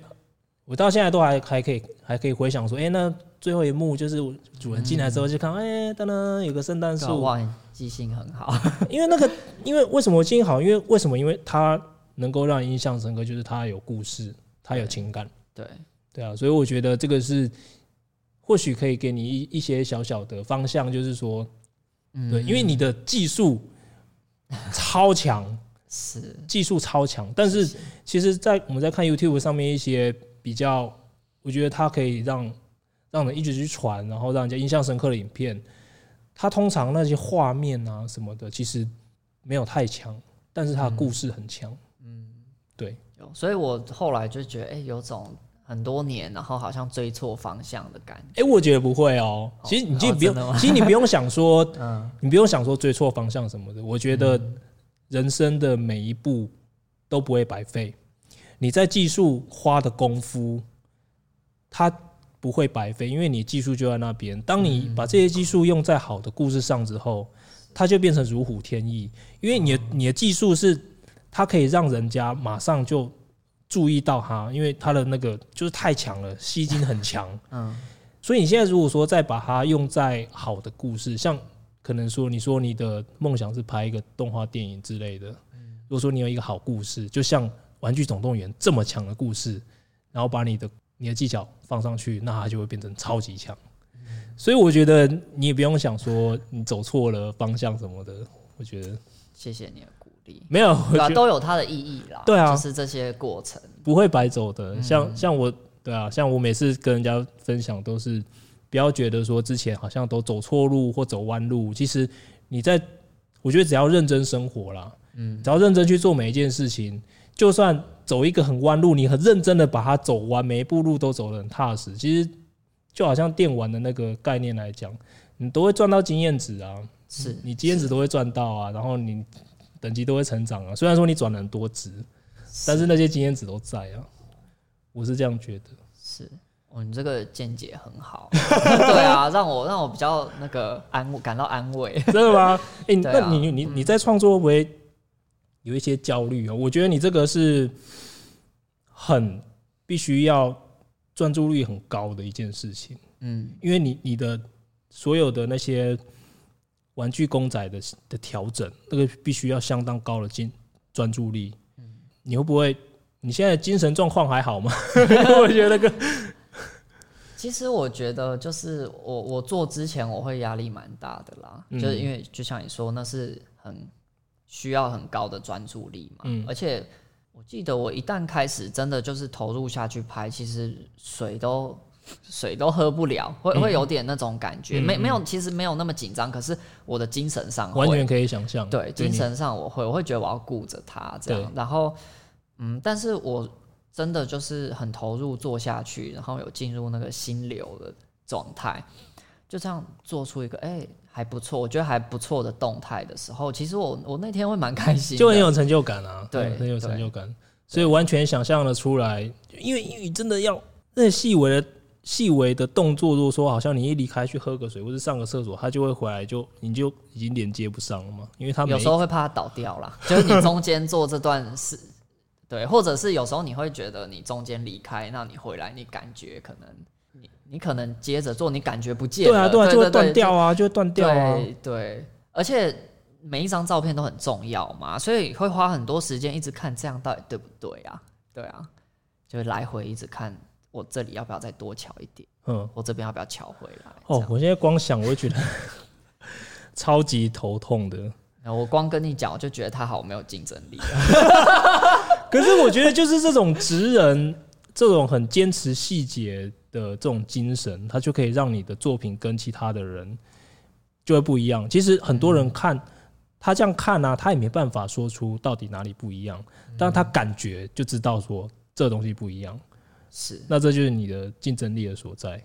我到现在都还还可以还可以回想说，哎、欸，那最后一幕就是主人进来之后就看，哎、嗯，当、欸、当有个圣诞树，哇，记性很好。因为那个，因为为什么我记性好？因为为什么？因为他能够让印象深刻，就是他有故事，他有情感。对对啊，所以我觉得这个是或许可以给你一一些小小的方向，就是说，嗯、对，因为你的技术 超强，是技术超强，但是其实，在我们在看 YouTube 上面一些。比较，我觉得它可以让让人一直去传，然后让人家印象深刻的影片，它通常那些画面啊什么的，其实没有太强，但是它的故事很强。嗯，对。所以我后来就觉得，哎、欸，有种很多年，然后好像追错方向的感觉。哎、欸，我觉得不会哦。其实你就不用，哦、其实你不用想说，嗯，你不用想说追错方向什么的。我觉得人生的每一步都不会白费。你在技术花的功夫，它不会白费，因为你技术就在那边。当你把这些技术用在好的故事上之后，它就变成如虎添翼。因为你的你的技术是，它可以让人家马上就注意到它，因为它的那个就是太强了，吸睛很强。嗯，所以你现在如果说再把它用在好的故事，像可能说你说你的梦想是拍一个动画电影之类的，如果说你有一个好故事，就像。玩具总动员这么强的故事，然后把你的你的技巧放上去，那它就会变成超级强。所以我觉得你也不用想说你走错了方向什么的。我觉得，谢谢你励。没有，都有它的意义啦。对啊，就是这些过程不会白走的。像像我，对啊，像我每次跟人家分享都是不要觉得说之前好像都走错路或走弯路。其实你在，我觉得只要认真生活啦，嗯，只要认真去做每一件事情。就算走一个很弯路，你很认真的把它走完，每一步路都走得很踏实。其实就好像电玩的那个概念来讲，你都会赚到经验值啊，是你经验值都会赚到啊，然后你等级都会成长啊。虽然说你转了很多职，但是那些经验值都在啊。我是这样觉得。是哦，你这个见解很好。对啊，让我让我比较那个安感到安慰。真的吗？哎，那你你你在创作为？有一些焦虑啊，我觉得你这个是很必须要专注力很高的一件事情，嗯，因为你你的所有的那些玩具公仔的的调整，那个必须要相当高的精专注力，嗯，你会不会？你现在精神状况还好吗？我觉得那个，其实我觉得就是我我做之前我会压力蛮大的啦，就是因为就像你说，那是很。需要很高的专注力嘛，嗯，而且我记得我一旦开始真的就是投入下去拍，其实水都水都喝不了，会会有点那种感觉，没没有，其实没有那么紧张，可是我的精神上完全可以想象，对，精神上我会我会觉得我要顾着他这样，然后嗯，但是我真的就是很投入做下去，然后有进入那个心流的状态，就这样做出一个哎。欸还不错，我觉得还不错的动态的时候，其实我我那天会蛮开心，就很有成就感啊，对，很有成就感，所以完全想象的出来，因为因为真的要那细微的细微的动作，如果说好像你一离开去喝个水或者上个厕所，他就会回来，就你就已经连接不上了嘛，因为他有时候会怕它倒掉啦，就是你中间做这段事，对，或者是有时候你会觉得你中间离开，那你回来你感觉可能。你你可能接着做，你感觉不见了，对啊，对啊，就会断掉啊，就会断掉啊。对对，而且每一张照片都很重要嘛，所以会花很多时间一直看这样到底对不对啊？对啊，就会来回一直看，我这里要不要再多敲一点？嗯，我这边要不要敲回来？哦，我现在光想我就觉得 超级头痛的。我光跟你讲，我就觉得他好没有竞争力。可是我觉得就是这种职人，这种很坚持细节的这种精神，他就可以让你的作品跟其他的人就会不一样。其实很多人看他这样看呢、啊，他也没办法说出到底哪里不一样，但他感觉就知道说这东西不一样。是，那这就是你的竞争力的所在。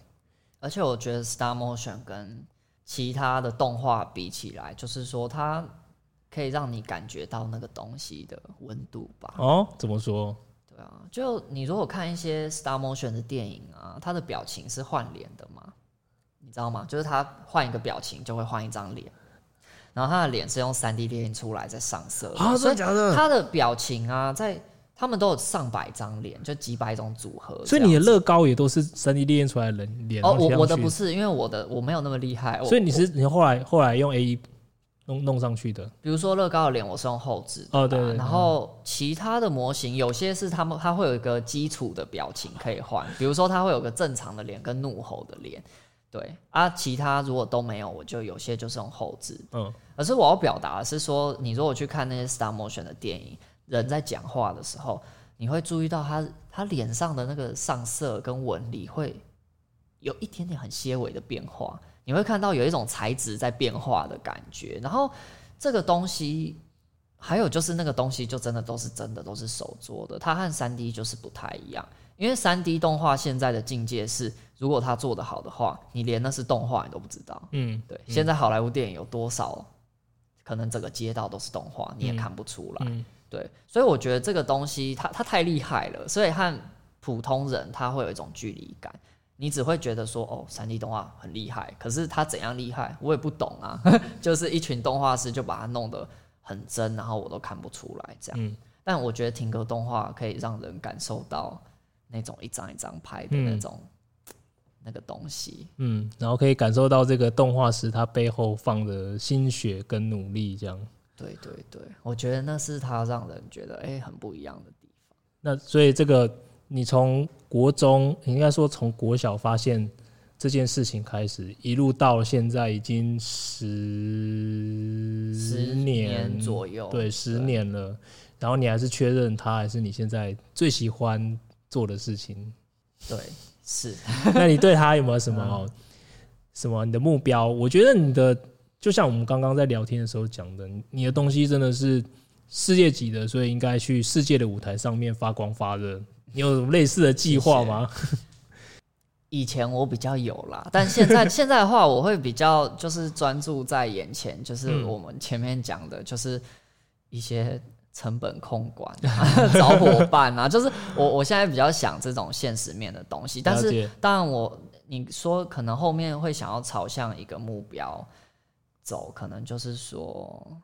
而且我觉得 Star Motion 跟其他的动画比起来，就是说它。可以让你感觉到那个东西的温度吧？哦，怎么说？对啊，就你如果看一些 Star motion 的电影啊，它的表情是换脸的嘛？你知道吗？就是他换一个表情就会换一张脸，然后他的脸是用三 D 列印出来再上色啊，真的假的？他的表情啊，在他们都有上百张脸，就几百种组合。所以你的乐高也都是三 D 列印出来的人脸？哦，我我的不是，因为我的我没有那么厉害。所以你是你后来后来用 A E。弄弄上去的，比如说乐高的脸，我是用后置哦，对，然后其他的模型有些是他们，它会有一个基础的表情可以换，比如说它会有个正常的脸跟怒吼的脸，对啊，其他如果都没有，我就有些就是用后置，嗯，可是我要表达的是说，你如果去看那些 Star motion 的电影，人在讲话的时候，你会注意到他他脸上的那个上色跟纹理会有一点点很些微的变化。你会看到有一种材质在变化的感觉，然后这个东西还有就是那个东西就真的都是真的都是手做的，它和三 D 就是不太一样。因为三 D 动画现在的境界是，如果它做得好的话，你连那是动画你都不知道。嗯，对。现在好莱坞电影有多少可能整个街道都是动画，你也看不出来。嗯，对。所以我觉得这个东西它它太厉害了，所以和普通人他会有一种距离感。你只会觉得说哦三 D 动画很厉害，可是它怎样厉害，我也不懂啊。就是一群动画师就把它弄得很真，然后我都看不出来这样。嗯、但我觉得停格动画可以让人感受到那种一张一张拍的那种、嗯、那个东西。嗯，然后可以感受到这个动画师他背后放的心血跟努力这样。对对对，我觉得那是他让人觉得哎、欸、很不一样的地方。那所以这个。你从国中，应该说从国小发现这件事情开始，一路到现在已经十十年左右，对，十年了。然后你还是确认他还是你现在最喜欢做的事情？对，是。那你对他有没有什么什么你的目标？我觉得你的就像我们刚刚在聊天的时候讲的，你的东西真的是世界级的，所以应该去世界的舞台上面发光发热。你有类似的计划吗？以前我比较有啦，但现在现在的话，我会比较就是专注在眼前，就是我们前面讲的，就是一些成本控管、找伙伴啊，就是我我现在比较想这种现实面的东西。但是当然，我你说可能后面会想要朝向一个目标走，可能就是说，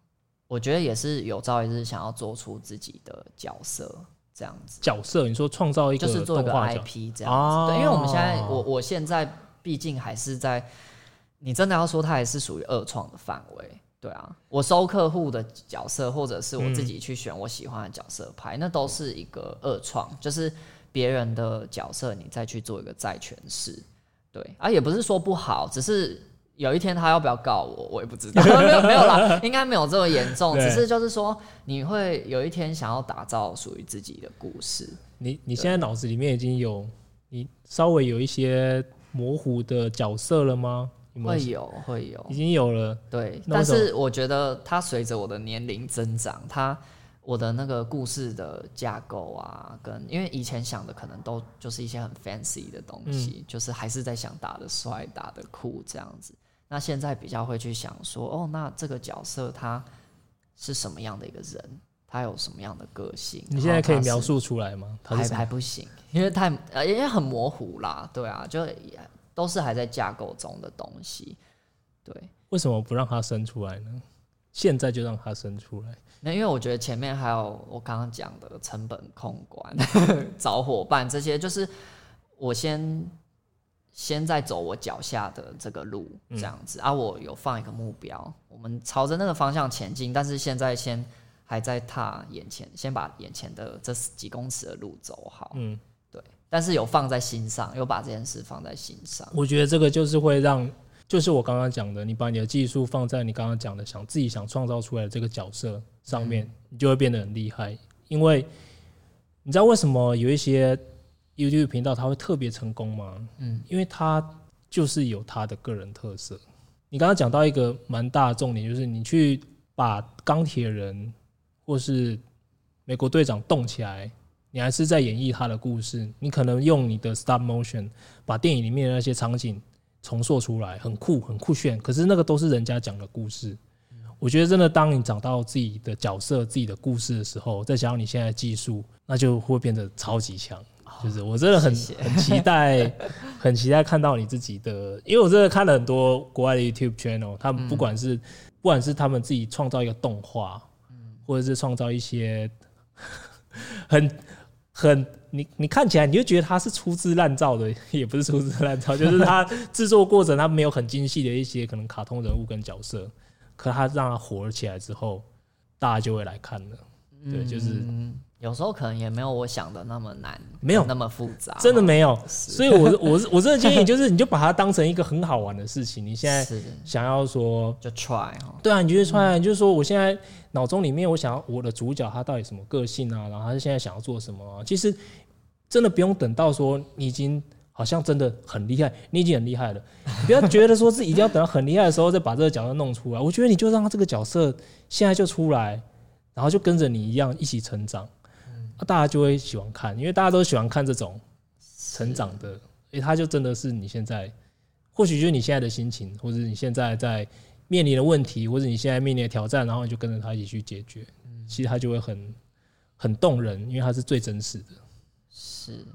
我觉得也是有朝一日想要做出自己的角色。这样子角色，你说创造一个就是做一个 IP 这样子，啊、对，因为我们现在我我现在毕竟还是在，你真的要说它还是属于二创的范围，对啊，我收客户的角色，或者是我自己去选我喜欢的角色拍，嗯、那都是一个二创，就是别人的角色你再去做一个再诠释，对，啊，也不是说不好，只是。有一天他要不要告我，我也不知道。没有没有啦，应该没有这么严重。只是就是说，你会有一天想要打造属于自己的故事。你你现在脑子里面已经有你稍微有一些模糊的角色了吗？会有会有，已经有了。对，但是我觉得它随着我的年龄增长，它我的那个故事的架构啊，跟因为以前想的可能都就是一些很 fancy 的东西，嗯、就是还是在想打的帅、打的酷这样子。那现在比较会去想说，哦，那这个角色他是什么样的一个人？他有什么样的个性？你现在可以描述出来吗？还还不行，因为太呃，因为很模糊啦。对啊，就都是还在架构中的东西。对，为什么不让他生出来呢？现在就让他生出来。那因为我觉得前面还有我刚刚讲的成本控管、找伙伴这些，就是我先。先在走我脚下的这个路，这样子、嗯、啊，我有放一个目标，我们朝着那个方向前进。但是现在先还在踏眼前，先把眼前的这几公尺的路走好。嗯，对。但是有放在心上，有把这件事放在心上。我觉得这个就是会让就是我刚刚讲的，你把你的技术放在你刚刚讲的想自己想创造出来的这个角色上面，你就会变得很厉害。因为你知道为什么有一些 YouTube 频道它会特别成功吗？嗯，因为它就是有它的个人特色。你刚刚讲到一个蛮大的重点，就是你去把钢铁人或是美国队长动起来，你还是在演绎他的故事。你可能用你的 Stop Motion 把电影里面的那些场景。重塑出来很酷很酷炫，可是那个都是人家讲的故事。我觉得真的，当你找到自己的角色、自己的故事的时候，再加上你现在的技术，那就会变得超级强。就是我真的很很期待，很期待看到你自己的，因为我真的看了很多国外的 YouTube channel，他们不管是不管是他们自己创造一个动画，或者是创造一些很 很。你你看起来，你就觉得他是粗制滥造的，也不是粗制滥造，就是他制作过程他没有很精细的一些可能卡通人物跟角色，可他让他火了起来之后，大家就会来看了。对，就是、嗯、有时候可能也没有我想的那么难，没有那么复杂，真的没有。所以我我我真的建议 就是，你就把它当成一个很好玩的事情。你现在想要说就 try 对啊，你就 try，就是说我现在脑中里面我想要我的主角他到底什么个性啊，然后他现在想要做什么啊，其实。真的不用等到说你已经好像真的很厉害，你已经很厉害了。你不要觉得说是一定要等到很厉害的时候再把这个角色弄出来。我觉得你就让他这个角色现在就出来，然后就跟着你一样一起成长，那大家就会喜欢看，因为大家都喜欢看这种成长的。诶，他就真的是你现在，或许就是你现在的心情，或者你现在在面临的问题，或者你现在面临的挑战，然后你就跟着他一起去解决。其实他就会很很动人，因为他是最真实的。是，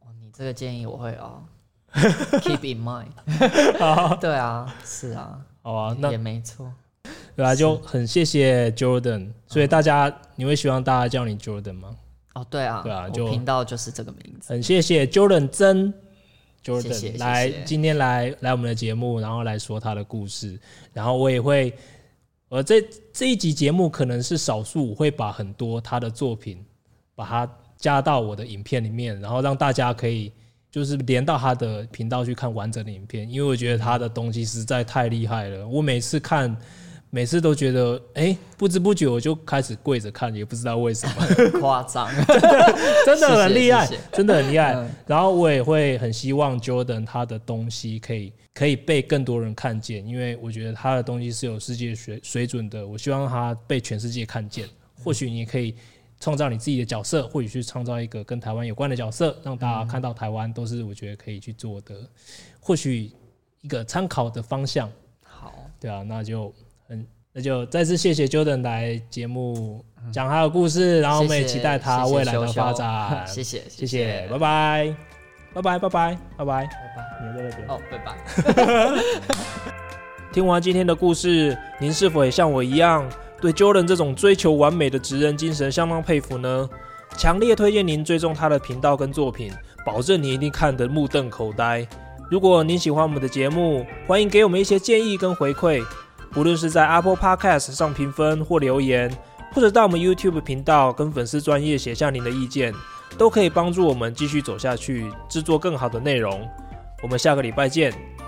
哦，你这个建议我会哦，keep in mind。好，对啊，是啊，好啊，那也没错，对啊，就很谢谢 Jordan，所以大家你会希望大家叫你 Jordan 吗？哦，对啊，对啊，就频道就是这个名字。很谢谢 Jordan 真 Jordan 来今天来来我们的节目，然后来说他的故事，然后我也会，呃，这这一集节目可能是少数会把很多他的作品把它。加到我的影片里面，然后让大家可以就是连到他的频道去看完整的影片，因为我觉得他的东西实在太厉害了。我每次看，每次都觉得，哎，不知不觉我就开始跪着看，也不知道为什么。夸张，真的很厉害，真的很厉害。然后我也会很希望 Jordan 他的东西可以可以被更多人看见，因为我觉得他的东西是有世界水水准的。我希望他被全世界看见。或许你可以。创造你自己的角色，或者去创造一个跟台湾有关的角色，让大家看到台湾都是我觉得可以去做的，或许一个参考的方向。好，对啊，那就很，那就再次谢谢 Jordan 来节目讲他的故事，然后我们也期待他未来的发展。谢谢，谢谢，拜拜，拜拜，拜拜，拜拜，拜拜，你在那边哦，拜拜。听完今天的故事，您是否也像我一样？对 Jordan 这种追求完美的职人精神相当佩服呢，强烈推荐您追踪他的频道跟作品，保证你一定看得目瞪口呆。如果您喜欢我们的节目，欢迎给我们一些建议跟回馈，不论是在 Apple Podcast 上评分或留言，或者到我们 YouTube 频道跟粉丝专业写下您的意见，都可以帮助我们继续走下去，制作更好的内容。我们下个礼拜见。